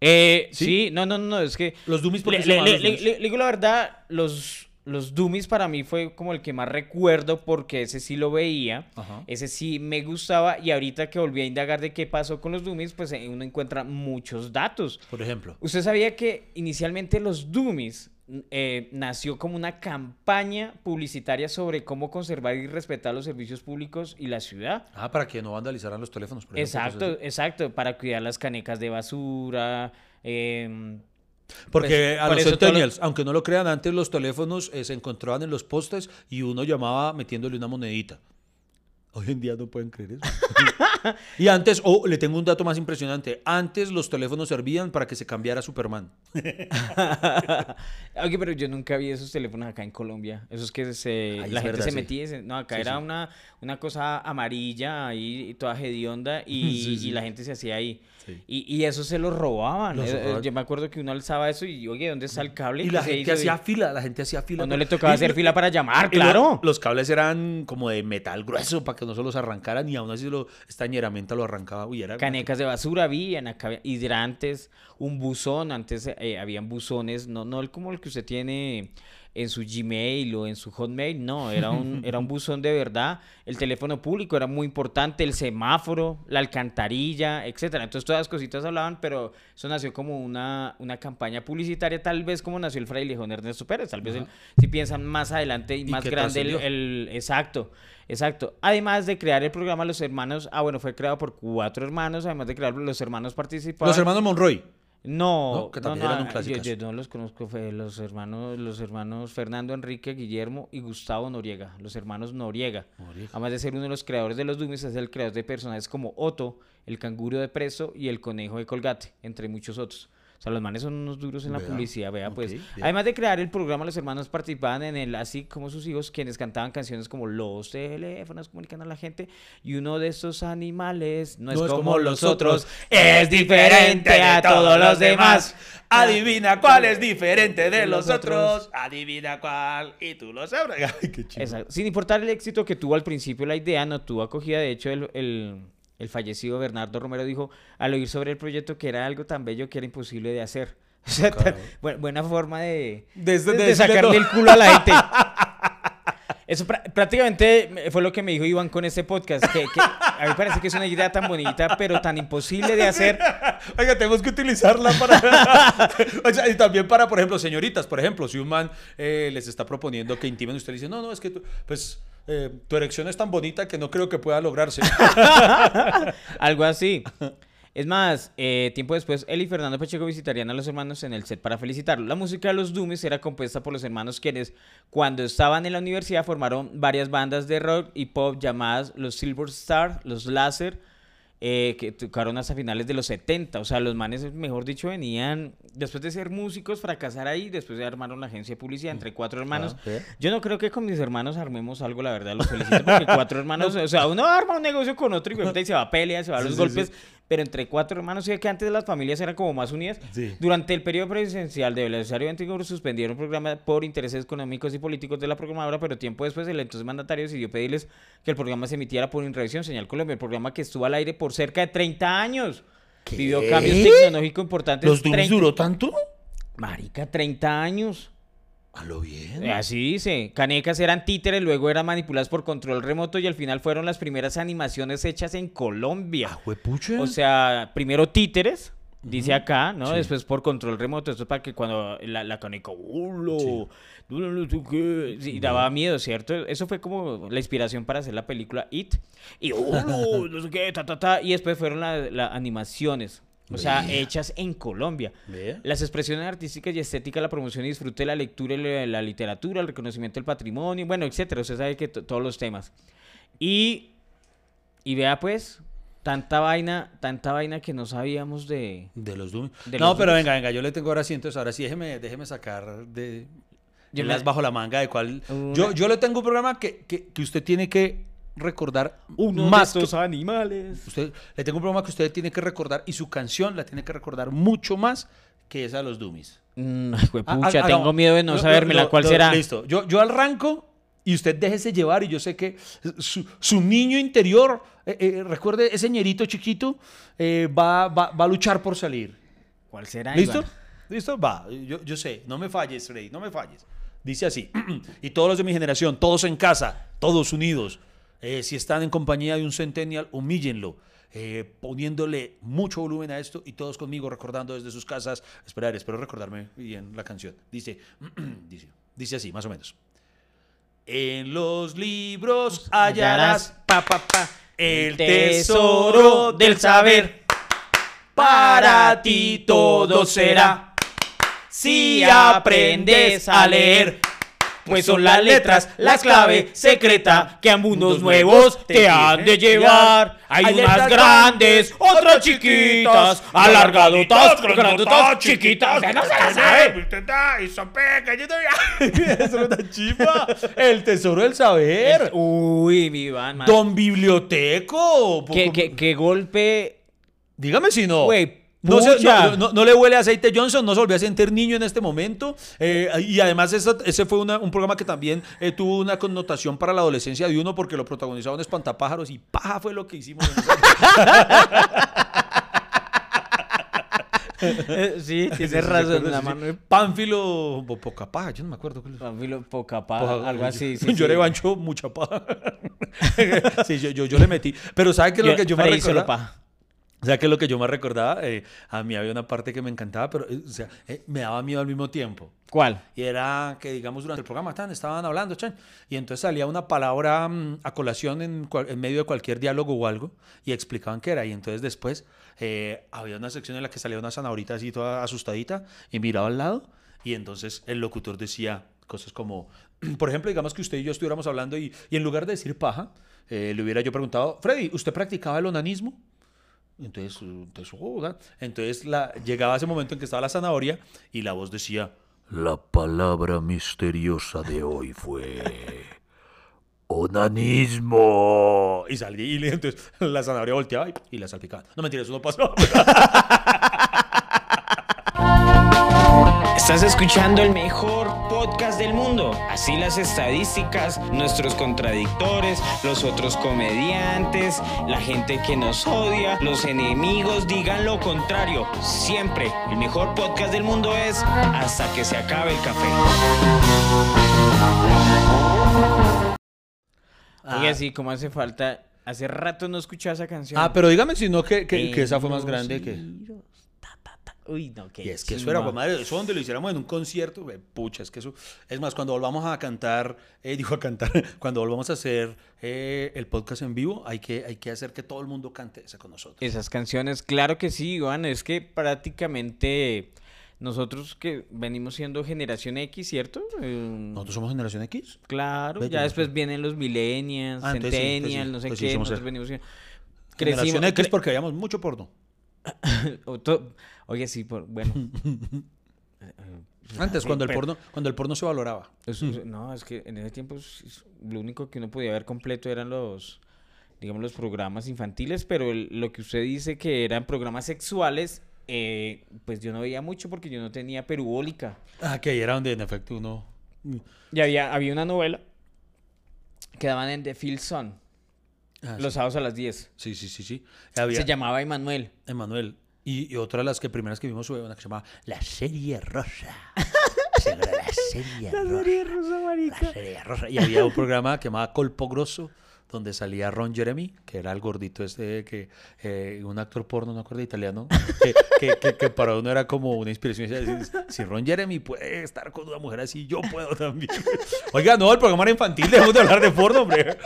Eh, ¿Sí? ¿Sí? no, no, no, es que... Los dummies, ¿por qué Le, se le- llaman le- los le- dummies? le- le digo la verdad, los, los Dummies para mí fue como el que más recuerdo porque ese sí lo veía, Ajá. ese sí me gustaba y ahorita que volví a indagar de qué pasó con los Dummies, pues eh, uno encuentra muchos datos. Por ejemplo. ¿Usted sabía que inicialmente los Dummies eh, nació como una campaña publicitaria sobre cómo conservar y respetar los servicios públicos y la ciudad? Ah, para que no vandalizaran los teléfonos, por ejemplo. Exacto, exacto, para cuidar las canecas de basura. así. Porque Pues, a los centennials, aunque no lo crean, antes los teléfonos eh, se encontraban en los postes y uno llamaba metiéndole una monedita. Hoy en día no pueden creer eso. [LAUGHS] y antes, oh, le tengo un dato más impresionante. Antes los teléfonos servían para que se cambiara Superman. [LAUGHS] Oye, pero yo nunca vi esos teléfonos acá en Colombia. Esos que se, Ahí la gente verdad, se metía. no, acá Sí, era sí. Una, una cosa amarilla ahí, toda hedionda, y, [LAUGHS] y la gente se hacía ahí. Sí. Y, y eso se lo robaban. Los Eh, eh, robaban. Yo me acuerdo que uno alzaba eso y, oye, ¿dónde está el cable? Y la gente hizo? hacía fila, la gente hacía fila. No le tocaba Y- hacer fila para llamar, lo- claro. Los cables eran como de metal grueso para que no se los arrancaran y aún así lo, esta ñeramenta lo arrancaba. Uy, era Canecas de basura habían, acá hidrantes, un buzón, antes eh, habían buzones, no, no como el que usted tiene en su Gmail o en su Hotmail, no, era un, [LAUGHS] era un buzón de verdad. El teléfono público era muy importante, el semáforo, la alcantarilla, etcétera. Entonces todas las cositas hablaban, pero eso nació como una, una campaña publicitaria, tal vez como nació el frailejón Ernesto Pérez, tal vez el- si piensan más adelante y, ¿Y más grande el, exacto. Exacto. Además de crear el programa Los Hermanos, ah bueno, fue creado por cuatro hermanos, además de crear los hermanos participaban. Los hermanos Monroy. No, No, que no, también no, eran un yo- yo, no los conozco, fue los hermanos, los hermanos Fernando Enrique, Guillermo y Gustavo Noriega, los hermanos Noriega. Además de ser uno de los creadores de los Dummies, es el creador de personajes como Otto, el canguro de preso y el conejo de Colgate, entre muchos otros. O sea, los manes son unos duros en la publicidad, vea, pues. bien. Además de crear el programa, los hermanos participaban en él, así como sus hijos, quienes cantaban canciones como Los teléfonos comunican a la gente, y uno de esos animales no es, como, los otros, es diferente a todos los demás. Adivina cuál es diferente de los otros. Adivina cuál y tú lo sabrás. [LAUGHS] Ay, qué chido. Exacto. Sin importar el éxito que tuvo al principio, la idea no tuvo acogida. De hecho, el, el- el fallecido Bernardo Romero dijo al oír sobre el proyecto que era algo tan bello que era imposible de hacer. [LAUGHS] O sea, tan- buena forma de, De- de de sacarle el culo a la gente. [LAUGHS] Eso prá- prácticamente me- fue lo que me dijo Iván con este podcast. Que, que a mí me parece que es una idea tan bonita, pero tan imposible de hacer. Oiga, tenemos que utilizarla para. [LAUGHS] o sea, y también para, por ejemplo, señoritas. Por ejemplo, si un man eh, les está proponiendo que intimen, usted le dice, no, no, es que tú, pues, eh, tu erección es tan bonita que no creo que pueda lograrse. [LAUGHS] Algo así. Es más, eh, tiempo después, él y Fernando Pacheco visitarían a los hermanos en el set para felicitarlos. La música de los Doomies era compuesta por los hermanos quienes, cuando estaban en la universidad, formaron varias bandas de rock y pop llamadas los Silver Star, los Láser, eh, que tocaron hasta finales de los 70. O sea, los manes, mejor dicho, venían, después de ser músicos, fracasar ahí, después de armaron la agencia de publicidad entre cuatro hermanos. Ah, ¿ve? Yo no creo que con mis hermanos armemos algo, la verdad, los felicito, porque cuatro [LAUGHS] hermanos, o sea, uno arma un negocio con otro y se va a pelear, se va a los sí, golpes, sí. Pero entre cuatro hermanos, sí que antes las familias eran como más unidas. Sí. Durante el periodo presidencial de Belisario Antiguo suspendieron el programa por intereses económicos y políticos de la programadora, pero tiempo después el entonces mandatario decidió pedirles que el programa se emitiera por Inrevisión Señal Colombia, el programa que estuvo al aire por cerca de 30 años. Vivió cambios tecnológicos importantes. ¿Los 30 duró tanto? Marica, 30 años. A lo bien. Eh, Así dice. Canecas eran títeres, luego eran manipuladas por control remoto y al final fueron las primeras animaciones hechas en Colombia. Juepucha. O sea, primero títeres, dice acá, ¿no? Después por control remoto. Esto es para que cuando la, la caneca, ¡Hola! No, no, no, ¿tú qué?", Sí, daba miedo, ¿cierto? Eso fue como la inspiración para hacer la película It. Y. No sé qué, ta, ta, ta. Y después fueron las las animaciones. O sea, hechas en Colombia. Las expresiones artísticas y estéticas, la promoción y disfrute de la lectura y la, la literatura, el reconocimiento del patrimonio, bueno, etcétera. Usted sabe que to- todos los temas. Y, y vea pues, tanta vaina, tanta vaina que no sabíamos de... De los. De no, los pero venga, venga, yo le tengo ahora sí, entonces ahora sí, déjeme, déjeme sacar de... Yo me- bajo la manga de cuál... Una- Yo, yo le tengo un programa que, que, que usted tiene que recordar Uno más de que- estos animales. Usted, le tengo un programa que usted tiene que recordar y su canción la tiene que recordar mucho más que esa de los Doomies. Mm, ay, juepucha, Ah, ah, tengo no. miedo de no Lo- sabérmela. lo- ¿Cuál lo- será? Listo. Yo, yo arranco y usted déjese llevar y yo sé que su, su niño interior, eh, eh, recuerde, ese ñerito chiquito eh, va, va, va a luchar por salir. ¿Cuál será? ¿Listo? Iván? ¿Listo? Va. Yo, yo sé. No me falles, Freddy. No me falles. Dice así. [CLEARS THROAT] y todos los de mi generación, todos en casa, todos unidos. Eh, si están en compañía de un centennial, humíllenlo. eh, poniéndole mucho volumen a esto y todos conmigo recordando desde sus casas. Esperar, espero recordarme bien la canción. Dice, [CLEARS THROAT] dice, dice así, más o menos. En los libros hallarás pa, pa, pa, el tesoro del saber. Para ti todo será si aprendes a leer. Pues son las letras, la clave secreta que a mundos nuevos te han de llevar. Hay unas grandes, otras chiquitas, alargadotas, grandotas, chiquitas. Ya no se la sabe. [LAUGHS] Eso es una chimba. El tesoro del saber. Uy, mi Iván. Don Biblioteco. ¿Qué, qué, qué golpe. Dígame si no. Güey, No, se- no, no- no le huele a aceite Johnson, no se volvió a sentir niño en este momento. Eh, y además eso- ese fue una- un programa que también eh, tuvo una connotación para la adolescencia de uno porque lo protagonizaban espantapájaros y paja fue lo que hicimos. en esa- [LAUGHS] sí, [LAUGHS] tienes ¿Sí razón. La mano Sí. Pánfilo poca paja, yo no me acuerdo. cuál es. Pánfilo, poca paja, algo así. Sí, yo sí. era Ivancho, mucha paja. [LAUGHS] sí, yo, yo, yo le metí. Pero ¿sabe qué es lo que yo me paja. O sea, que lo que yo más recordaba, eh, a mí había una parte que me encantaba, pero eh, o sea, eh, me daba miedo al mismo tiempo. ¿Cuál? Y era que, digamos, durante el programa tan, estaban hablando, chan, y entonces salía una palabra mm, a colación en, cual- en medio de cualquier diálogo o algo, y explicaban qué era. Y entonces después eh, había una sección en la que salía una zanahorita así toda asustadita y miraba al lado, y entonces el locutor decía cosas como, [CLEARS THROAT] por ejemplo, digamos que usted y yo estuviéramos hablando y, y en lugar de decir paja, eh, le hubiera yo preguntado, Freddy, ¿usted practicaba el onanismo? Entonces, entonces, oh, entonces llegaba ese momento en que estaba la zanahoria y la voz decía, La palabra misteriosa de hoy fue onanismo. y salía y entonces la zanahoria volteaba y, y la salpicaba. No mentira, eso no pasó. [LAUGHS] Estás escuchando el mejor del mundo. Así las estadísticas, nuestros contradictores, los otros comediantes, la gente que nos odia, los enemigos digan lo contrario. Siempre el mejor podcast del mundo es hasta que se acabe el café. Oye, sí, como hace falta. Hace rato no escuchaba esa canción. ah, pero dígame si no que, que, que esa fue más grande que... Uy, no, qué Y es que eso era, pues, madre, eso donde lo hiciéramos en un concierto, eh, pucha, es que eso... Es más, cuando volvamos a cantar, eh, [LAUGHS] digo a cantar, cuando volvamos a hacer eh, el podcast en vivo, hay que, hay que hacer que todo el mundo cante ese con nosotros. Esas canciones, claro que sí, Iván, es que prácticamente nosotros que venimos siendo generación X, ¿cierto? Eh, ¿Nosotros somos generación X? Claro, ya después vienen los millennials, Ah, sí, centennials, no sé qué, nosotros el- venimos siendo... Generación Crecimos- X porque veíamos mucho porno. [LAUGHS] Oye, sí, por, bueno. [LAUGHS] [LAUGHS] Antes, cuando el, porno, cuando el porno se valoraba. Eso- no, es que en ese tiempo lo único que uno podía ver completo eran los, digamos, los programas infantiles, pero el- lo que usted dice que eran programas sexuales, eh, pues yo no veía mucho porque yo no tenía perubólica. Ah, que ahí era donde en efecto uno... Y había, había una novela que daban en The Phil Sun, Ah, los sí. sábados a las 10. sí, sí, sí, sí. Había Se llamaba Emanuel. Emanuel. Y, y otra de las que primeras que vimos fue una que se llamaba La Serie Rosa. [LAUGHS] Se llama La Serie Rosa. La Serie Rosa. Y había un programa que llamaba Colpo Grosso, donde salía Ron Jeremy, que era el gordito este, que eh, un actor porno, no acuerdo, italiano, que, que, que- que para uno era como una inspiración. Si Ron Jeremy puede estar con una mujer así, yo puedo también. Oiga, no, el programa era infantil, dejemos de hablar de porno, hombre.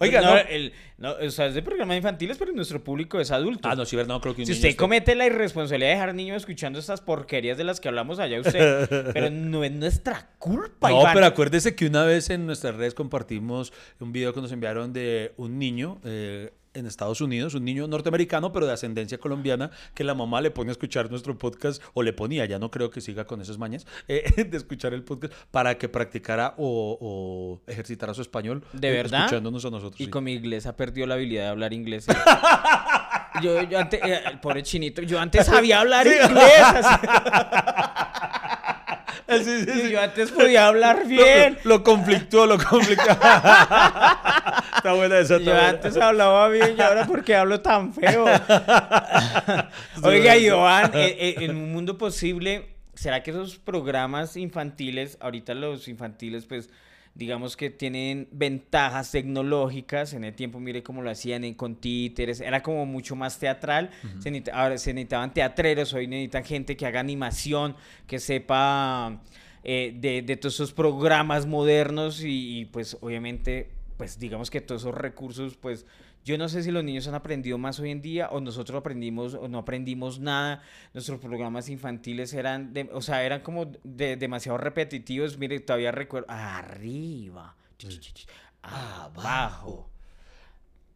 Oiga, no, no. el- no, o sea, es de programas infantiles, pero nuestro público es adulto. Ah, no, sí, ver, no, creo que un Si niño usted está- comete la irresponsabilidad de dejar niños escuchando estas porquerías de las que hablamos allá usted, [LAUGHS] pero no es nuestra culpa, No, Iván. pero acuérdese que una vez en nuestras redes compartimos un video que nos enviaron de un niño eh, en Estados Unidos, un niño norteamericano, pero de ascendencia colombiana, que la mamá le pone a escuchar nuestro podcast, o le ponía, ya no creo que siga con esas mañas, [LAUGHS] eh, de escuchar el podcast para que practicara o, o ejercitara su español. ¿De eh, verdad? Escuchándonos a nosotros. Y sí. con mi inglés ha perdido la habilidad de hablar inglés. [LAUGHS] Yo, yo antes, eh, el pobre chinito, yo antes sabía hablar inglés. así. [LAUGHS] Sí, sí, sí. Yo antes podía hablar bien. Lo, lo conflictó, lo conflictó. Está buena esa, Yo antes hablaba bien y ahora porque hablo tan feo. [LAUGHS] Oiga, Iván, eh, eh, en un mundo posible, ¿será que esos programas infantiles, ahorita los infantiles, pues, digamos que tienen ventajas tecnológicas? En el tiempo, mire cómo lo hacían en, con títeres, era como mucho más teatral. se necesita- ahora se necesitaban teatreros, hoy necesitan gente que haga animación, que sepa eh, de, de todos esos programas modernos y, y, pues obviamente pues digamos que todos esos recursos pues yo no sé si los niños han aprendido más hoy en día o nosotros aprendimos o no aprendimos nada nuestros programas infantiles eran de- o sea eran como de- demasiado repetitivos mire todavía recuerdo arriba abajo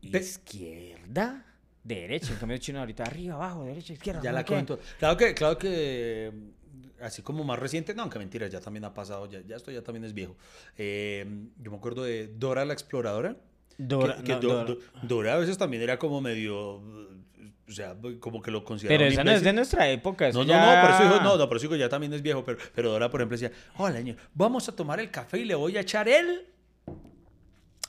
izquierda derecha en cambio chino ahorita arriba abajo derecha izquierda Ya ¿no la qué? comento. Claro que, claro que así como más reciente, no, aunque mentira, ya también ha pasado, ya, ya esto ya también es viejo. Eh, yo me acuerdo de Dora la exploradora. Dora, que, que no, Do- Dora. Do- Dora a veces también era como medio, o sea, como que lo consideraba. pero esa no es de nuestra época No, no, ya- no, por eso digo, no, no, por eso digo, ya también es viejo, pero, pero Dora, por ejemplo, decía, hola, niño, vamos a tomar el café y le voy a echar el...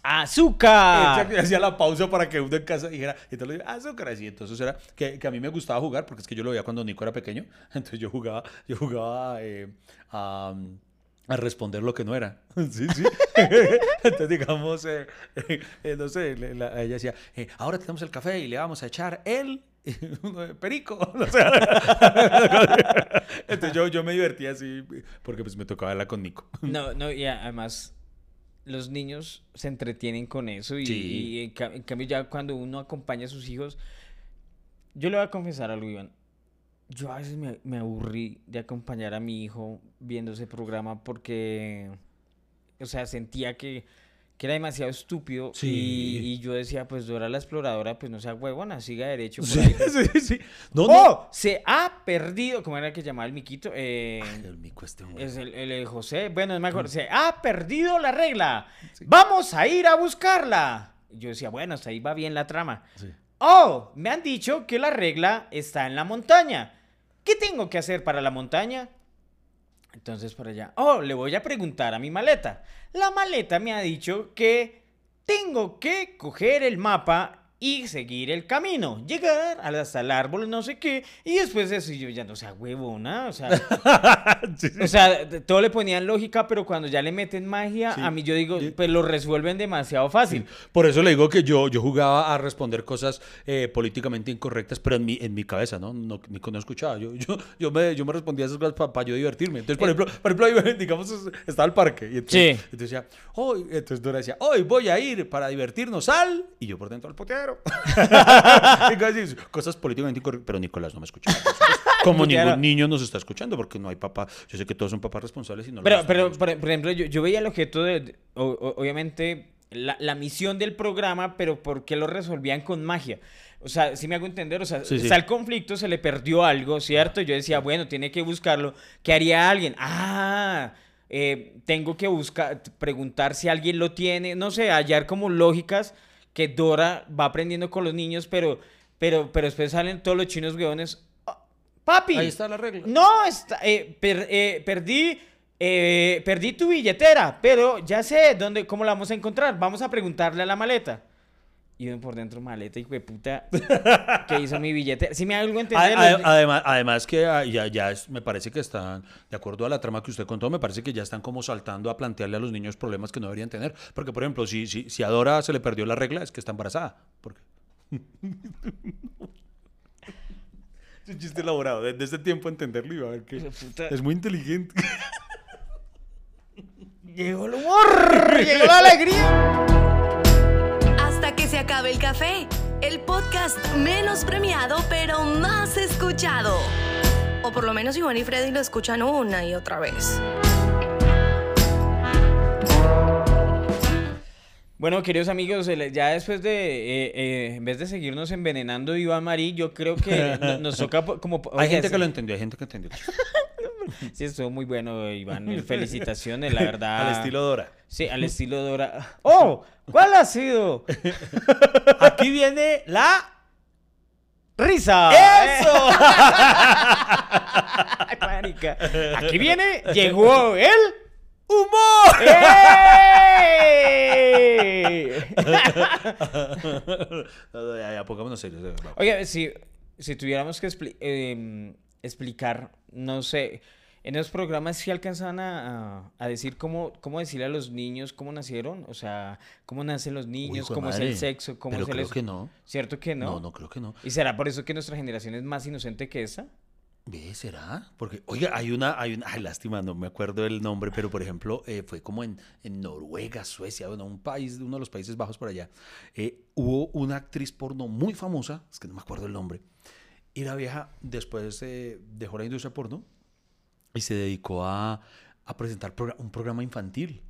¡Azúcar! Y hacía la pausa para que uno en casa dijera, y entonces le azúcar, así. Entonces era que, que a mí me gustaba jugar, porque es que yo lo veía cuando Nico era pequeño. [LAUGHS] Entonces yo jugaba, yo jugaba eh, a, a responder lo que no era. [LAUGHS] Sí, sí. [LAUGHS] Entonces, digamos, eh, eh, no sé, la- ella decía, eh, ahora tenemos el café y le vamos a echar el perico. O sea, entonces yo, yo me divertía así, porque pues me tocaba verla con Nico. No, no, y a- además los niños se entretienen con eso y, Sí. y en, ca- en cambio ya cuando uno acompaña a sus hijos, yo le voy a confesar algo, Iván. Yo a veces me, me aburrí de acompañar a mi hijo viendo ese programa porque, o sea, sentía que, que era demasiado estúpido Sí. y, y yo decía, pues Dora la exploradora, pues no sea huevona, siga derecho por Sí, ahí. [LAUGHS] sí, sí. No, no. ¡Oh! Se ha perdido, ¿cómo era que llamaba el miquito? Eh, El mico este hombre. es el, el José. Bueno, no me acuerdo. Se ha perdido la regla. Vamos a ir a buscarla. Y Yo decía, bueno, hasta ahí va bien la trama. Sí. Oh, me han dicho que la regla está en la montaña. ¿Qué tengo que hacer para la montaña? Entonces por allá, oh, le voy a preguntar a mi maleta. La maleta me ha dicho que tengo que coger el mapa y seguir el camino, llegar hasta el árbol, no sé qué, y después de eso yo ya no sea huevona, o sea, [LAUGHS] o sea, todo le ponían lógica, pero cuando ya le meten magia, Sí. a mí yo digo, pues lo resuelven demasiado fácil. Por eso le digo que yo, yo jugaba a responder cosas eh, políticamente incorrectas, pero en mi, en mi cabeza, ¿no? No, ni no escuchaba. Yo, yo, yo, me, yo me respondía a esas cosas para yo divertirme. Entonces, por ejemplo, por ejemplo, [LAUGHS] digamos, estaba el parque. Y entonces, Sí. entonces decía, hoy, entonces Dora decía, hoy voy a ir para divertirnos al... Y yo por dentro al potero. [LAUGHS] Cosas, políticamente incorrectas, pero Nicolás no me supuesto. [LAUGHS] Como ningún niño nos está escuchando, porque no hay papá. Yo sé que todos son papás responsables y no Pero, pero por, por ejemplo, yo, yo veía el objeto de, de- o- o- obviamente, la, la misión del programa, pero ¿por qué lo resolvían con magia? O sea, si me hago entender, o sea, Sí, sí. está el conflicto, se le perdió algo, ¿cierto? Yo decía, bueno, tiene que buscarlo. ¿Qué haría alguien? Ah, eh, tengo que buscar, preguntar si alguien lo tiene, no sé, hallar como lógicas que Dora va aprendiendo con los niños, pero, pero, pero después salen todos los chinos huevones. "Ah, Papi, Ahí está la regla. no, está, eh, per- eh, perdí, eh, perdí tu billetera, pero ya sé dónde, cómo la vamos a encontrar. Vamos a preguntarle a la maleta. Y ven por dentro, maleta, hijo de puta, ¿qué hizo mi billetera? Si me hago algo entender. Además, además que ah, ya, ya es- me parece que están, de acuerdo a la trama que usted contó, me parece que ya están como saltando a plantearle a los niños problemas que no deberían tener. Porque, por ejemplo, si, si, si a Dora se le perdió la regla, es que está embarazada. ¿Por qué? es un chiste elaborado. Desde ese tiempo entenderlo y va a ver que es muy inteligente. Llegó el humor, llegó la alegría. El café. El podcast menos premiado pero más escuchado. O por lo menos Iván y Freddy lo escuchan una y otra vez. Bueno, queridos amigos, ya después de, eh, eh, en vez de seguirnos envenenando Iván Marí, yo creo que no- nos toca como... [LAUGHS] hay gente que lo entendió, hay gente que entendió. Sí, estuvo muy bueno, Iván. Felicitaciones, la verdad. Al estilo Dora. Sí, al estilo Dora. [LAUGHS] ¡Oh! ¿Cuál ha sido? [LAUGHS] Aquí viene la... ¡Risa! ¡Eso! Ay. Aquí viene, llegó el... ¡Humor! [LAUGHS] No, ya, ya, pongámonos serios. Oiga, si, si tuviéramos que expli- em, explicar, no sé, en los programas sí alcanzan a, a- decir cómo, cómo decirle a los niños cómo nacieron, o sea, cómo nacen los niños, Uy, cómo es el sexo, cómo Pero es el... creo que no. ¿Cierto que no? No, no creo que no. ¿Y será por eso que nuestra generación es más inocente que esa? Ve, ¿será? Porque, oiga, hay una, hay una, ay, lástima, no me acuerdo del nombre, pero por ejemplo, eh, fue como en, en Noruega, Suecia, bueno, un país, uno de los Países Bajos por allá, eh, hubo una actriz porno muy famosa, es que no me acuerdo el nombre, y la vieja después dejó la industria porno y se dedicó a, a presentar un programa infantil.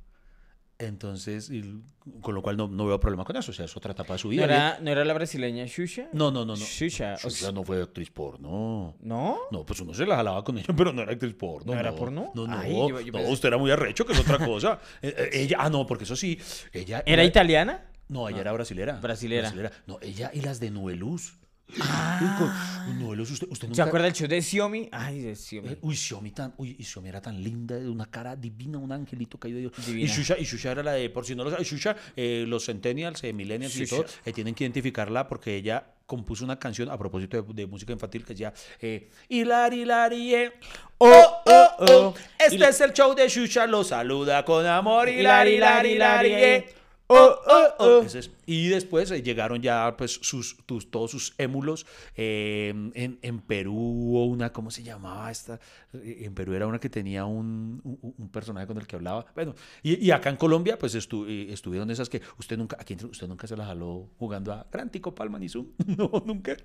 Entonces, y- con lo cual no, no veo problema con eso, o sea, es otra etapa de su ¿No vida. era, ¿no era la brasileña Xuxa? No, no, no, no. Xuxa. Xuxa no fue actriz porno. ¿No? No, pues uno se la jalaba con ella, [LAUGHS] pero no era actriz porno. ¿No era porno? No, no, Ay, yo- yo no, pensé- usted era muy arrecho, que es otra cosa. [LAUGHS] Eh, eh, ella, ah, no, porque eso sí, ella... ¿Era italiana? No, ella era brasilera. Brasilera. No, ella y las de Nueluz. Con- No, los- usted, usted ¿Se acuerda del show de Xiaomi? Ay, de Xiaomi. Eh, Uy, Xiaomi, tan, uy, y Xiaomi era tan linda, de una cara divina, un angelito caído de Dios. Y. Shusha, y Shusha era la de, por si no lo saben, Shusha, eh, los centennials, eh, millennials y todo, eh, tienen que identificarla porque ella compuso una canción a propósito de, de música infantil que decía, eh, Hilari, eh, oh, oh, oh, este es el show de Shusha, lo saluda con amor, Hilari, Hilari, Hilari. Oh, oh, oh. Ese es- y después eh, llegaron ya pues sus, tus- todos sus émulos eh, en, en Perú hubo una cómo se llamaba esta Eh, en Perú era una que tenía un, un- un personaje con el que hablaba bueno y, y acá en Colombia pues estu- eh, estuvieron esas que usted nunca aquí usted nunca se las jaló jugando a Gran Tico Palma ni Zoom [LAUGHS] no nunca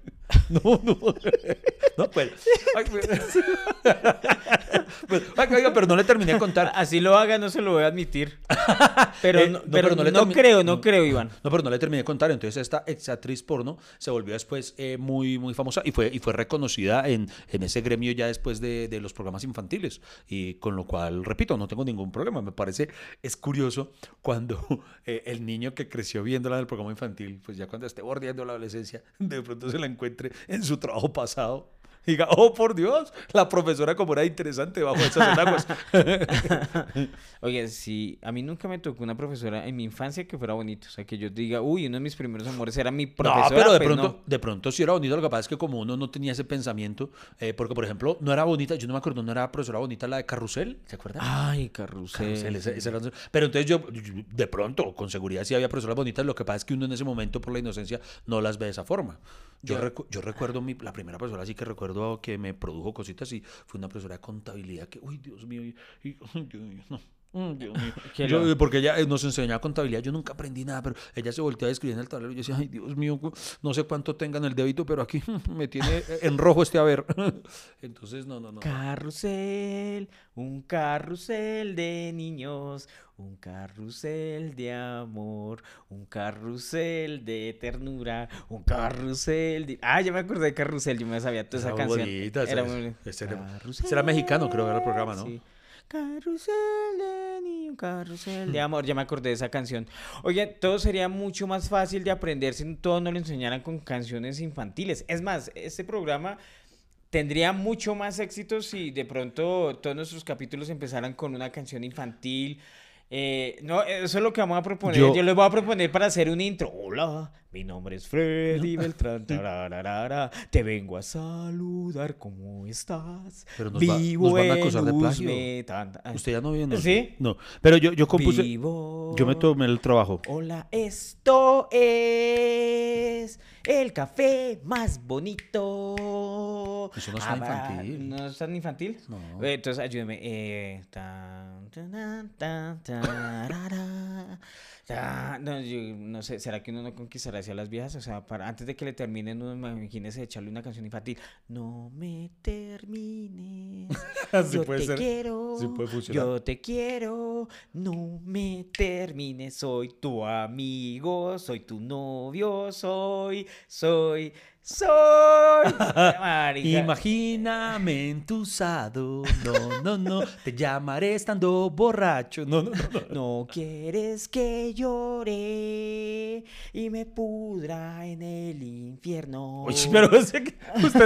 no [LAUGHS] no no pues, ay, [LAUGHS] pues, ay, oiga, pero no le terminé de contar Así lo haga, no se lo voy a admitir. Pero, no, pero pero no le no creo, no no. creo, Iván. No, pero no le terminé de contar. Entonces, esta ex actriz porno se volvió después eh, muy, muy famosa y fue, y fue reconocida en, en ese gremio ya después de, de los programas infantiles. Y con lo cual, repito, no tengo ningún problema. Me parece, es curioso cuando [LAUGHS] eh, el niño que creció viéndola en el programa infantil, pues ya cuando esté bordeando la adolescencia, de pronto se la encuentre en su trabajo pasado. Y Diga, oh por Dios, la profesora como era interesante bajo esas enaguas. [LAUGHS] Oye, sí, a mí nunca me tocó una profesora en mi infancia que fuera bonito. O sea, que yo diga, uy, uno de mis primeros amores era mi profesora. no, pero de pues, pronto, no. de pronto sí era bonito. Lo que pasa es que como uno no tenía ese pensamiento, eh, porque por ejemplo, no era bonita, yo no me acuerdo, no era profesora bonita la de Carrusel, ¿se acuerdan? Ay, carrusel. Carrusel, ese- ese era- pero entonces yo, yo, de pronto, con seguridad sí había profesoras bonitas, lo que pasa es que uno en ese momento, por la inocencia, no las ve de esa forma. Yo, recu- yo recuerdo mi, la primera profesora, así que recuerdo que me produjo cositas y fue una profesora de contabilidad que, uy, Dios mío, y, y- [LAUGHS] no. Mm, Dios mío. [LAUGHS] Qué Yo, porque ella eh, nos enseñaba contabilidad, yo nunca aprendí nada, pero ella se volteaba a escribir en el tablero y yo decía, ay Dios mío, no sé cuánto tenga en el débito, pero aquí [LAUGHS] me tiene en rojo este haber. [LAUGHS] Entonces, no, no, no. Carrusel, un carrusel de niños, un carrusel de amor, un carrusel de ternura, un carrusel de... Ah, ya me acordé de carrusel, yo me sabía toda esa canción. bonita, Era muy... ese era- ese era mexicano, creo que era el programa, ¿no? Sí. Carrusel de niños, carrusel de amor, ya me acordé de esa canción. Oye, todo sería mucho más fácil de aprender si todos nos lo enseñaran con canciones infantiles. Es más, este programa tendría mucho más éxito si de pronto todos nuestros capítulos empezaran con una canción infantil. Eh, no, eso es lo que vamos a proponer. Yo, Yo- les voy a proponer para hacer un intro. Hola, mi nombre es Freddy Beltrán. [LAUGHS] tarararara, te vengo a saludar. ¿Cómo estás? Pero nos va- nos van a acusar de plagio. Usted ya no viene. ¿Sí? No, pero yo, yo compuse, Vivo. yo me tomé el trabajo. Hola, esto es el café más bonito. Eso no suena Habrá- infantil. ¿No es tan infantil? No. Eh, Entonces, ayúdeme. Eh, tan, tan, tan, tarara, ta- no, yo no sé, ¿será que uno no conquistará hacia las viejas? O sea, para, antes de que le terminen, uno imagínese echarle una canción infantil. No me termines. [LAUGHS] Sí yo puede te ser. quiero. Sí puede funcionar. Yo te quiero. No me termines. Soy tu amigo. Soy tu novio. Soy. Soy. Soy. [LAUGHS] Imagíname entusado, no, no, no, te llamaré estando borracho, no, no, no, no. No quieres que llore y me pudra en el infierno. Uy, pero [LAUGHS] usted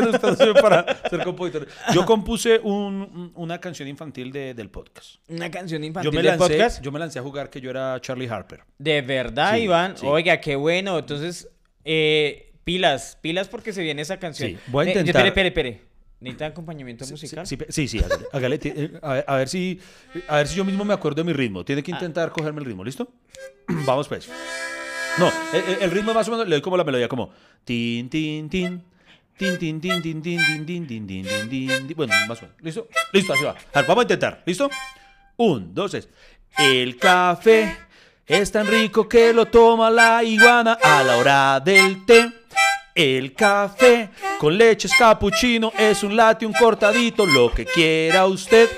no está para ser compositor. Yo compuse un- un- una canción infantil de- del podcast. Una canción Yo infantil me, del lancé, podcast. yo me lancé a jugar que yo era Charlie Harper. De verdad, Sí, Iván. sí. Oiga, qué bueno. Entonces, eh, pilas, pilas porque se viene esa canción. Sí, voy a Eh, intentar- Espere, espere, espere. ¿Necesita acompañamiento musical? sí, sí, sí, hágale, eh, a, ver, a ver si, a ver si yo mismo me acuerdo de mi ritmo. Tiene que Ah. intentar cogerme el ritmo, ¿listo? Vamos pues. No, el, ritmo más o menos le doy como la melodía, como tin, tin, tin. Tin, tin, tin, tin, tin, tin, tin, tin, tin, tin, tin, tin. Bueno, más o menos. ¿Listo? Listo, así va. A ver, vamos a intentar. ¿Listo? Un, dos, tres. El café es tan rico que lo toma la iguana a la hora del té. El café con leche es capuchino, es un latte, un cortadito, lo que quiera usted.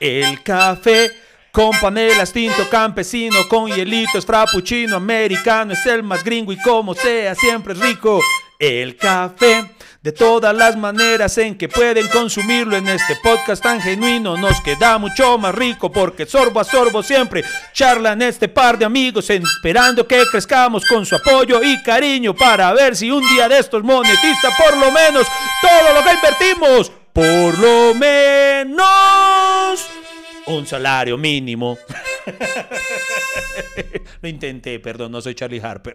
El café con panela, tinto campesino, con hielito, es frappuccino, americano, es el más gringo y como sea, siempre es rico. El café, de todas las maneras en que pueden consumirlo en este podcast tan genuino, nos queda mucho más rico porque sorbo a sorbo siempre charlan este par de amigos esperando que crezcamos con su apoyo y cariño para ver si un día de estos monetiza por lo menos todo lo que invertimos. Por lo menos un salario mínimo. [LAUGHS] Lo intenté, perdón, no soy Charlie Harper.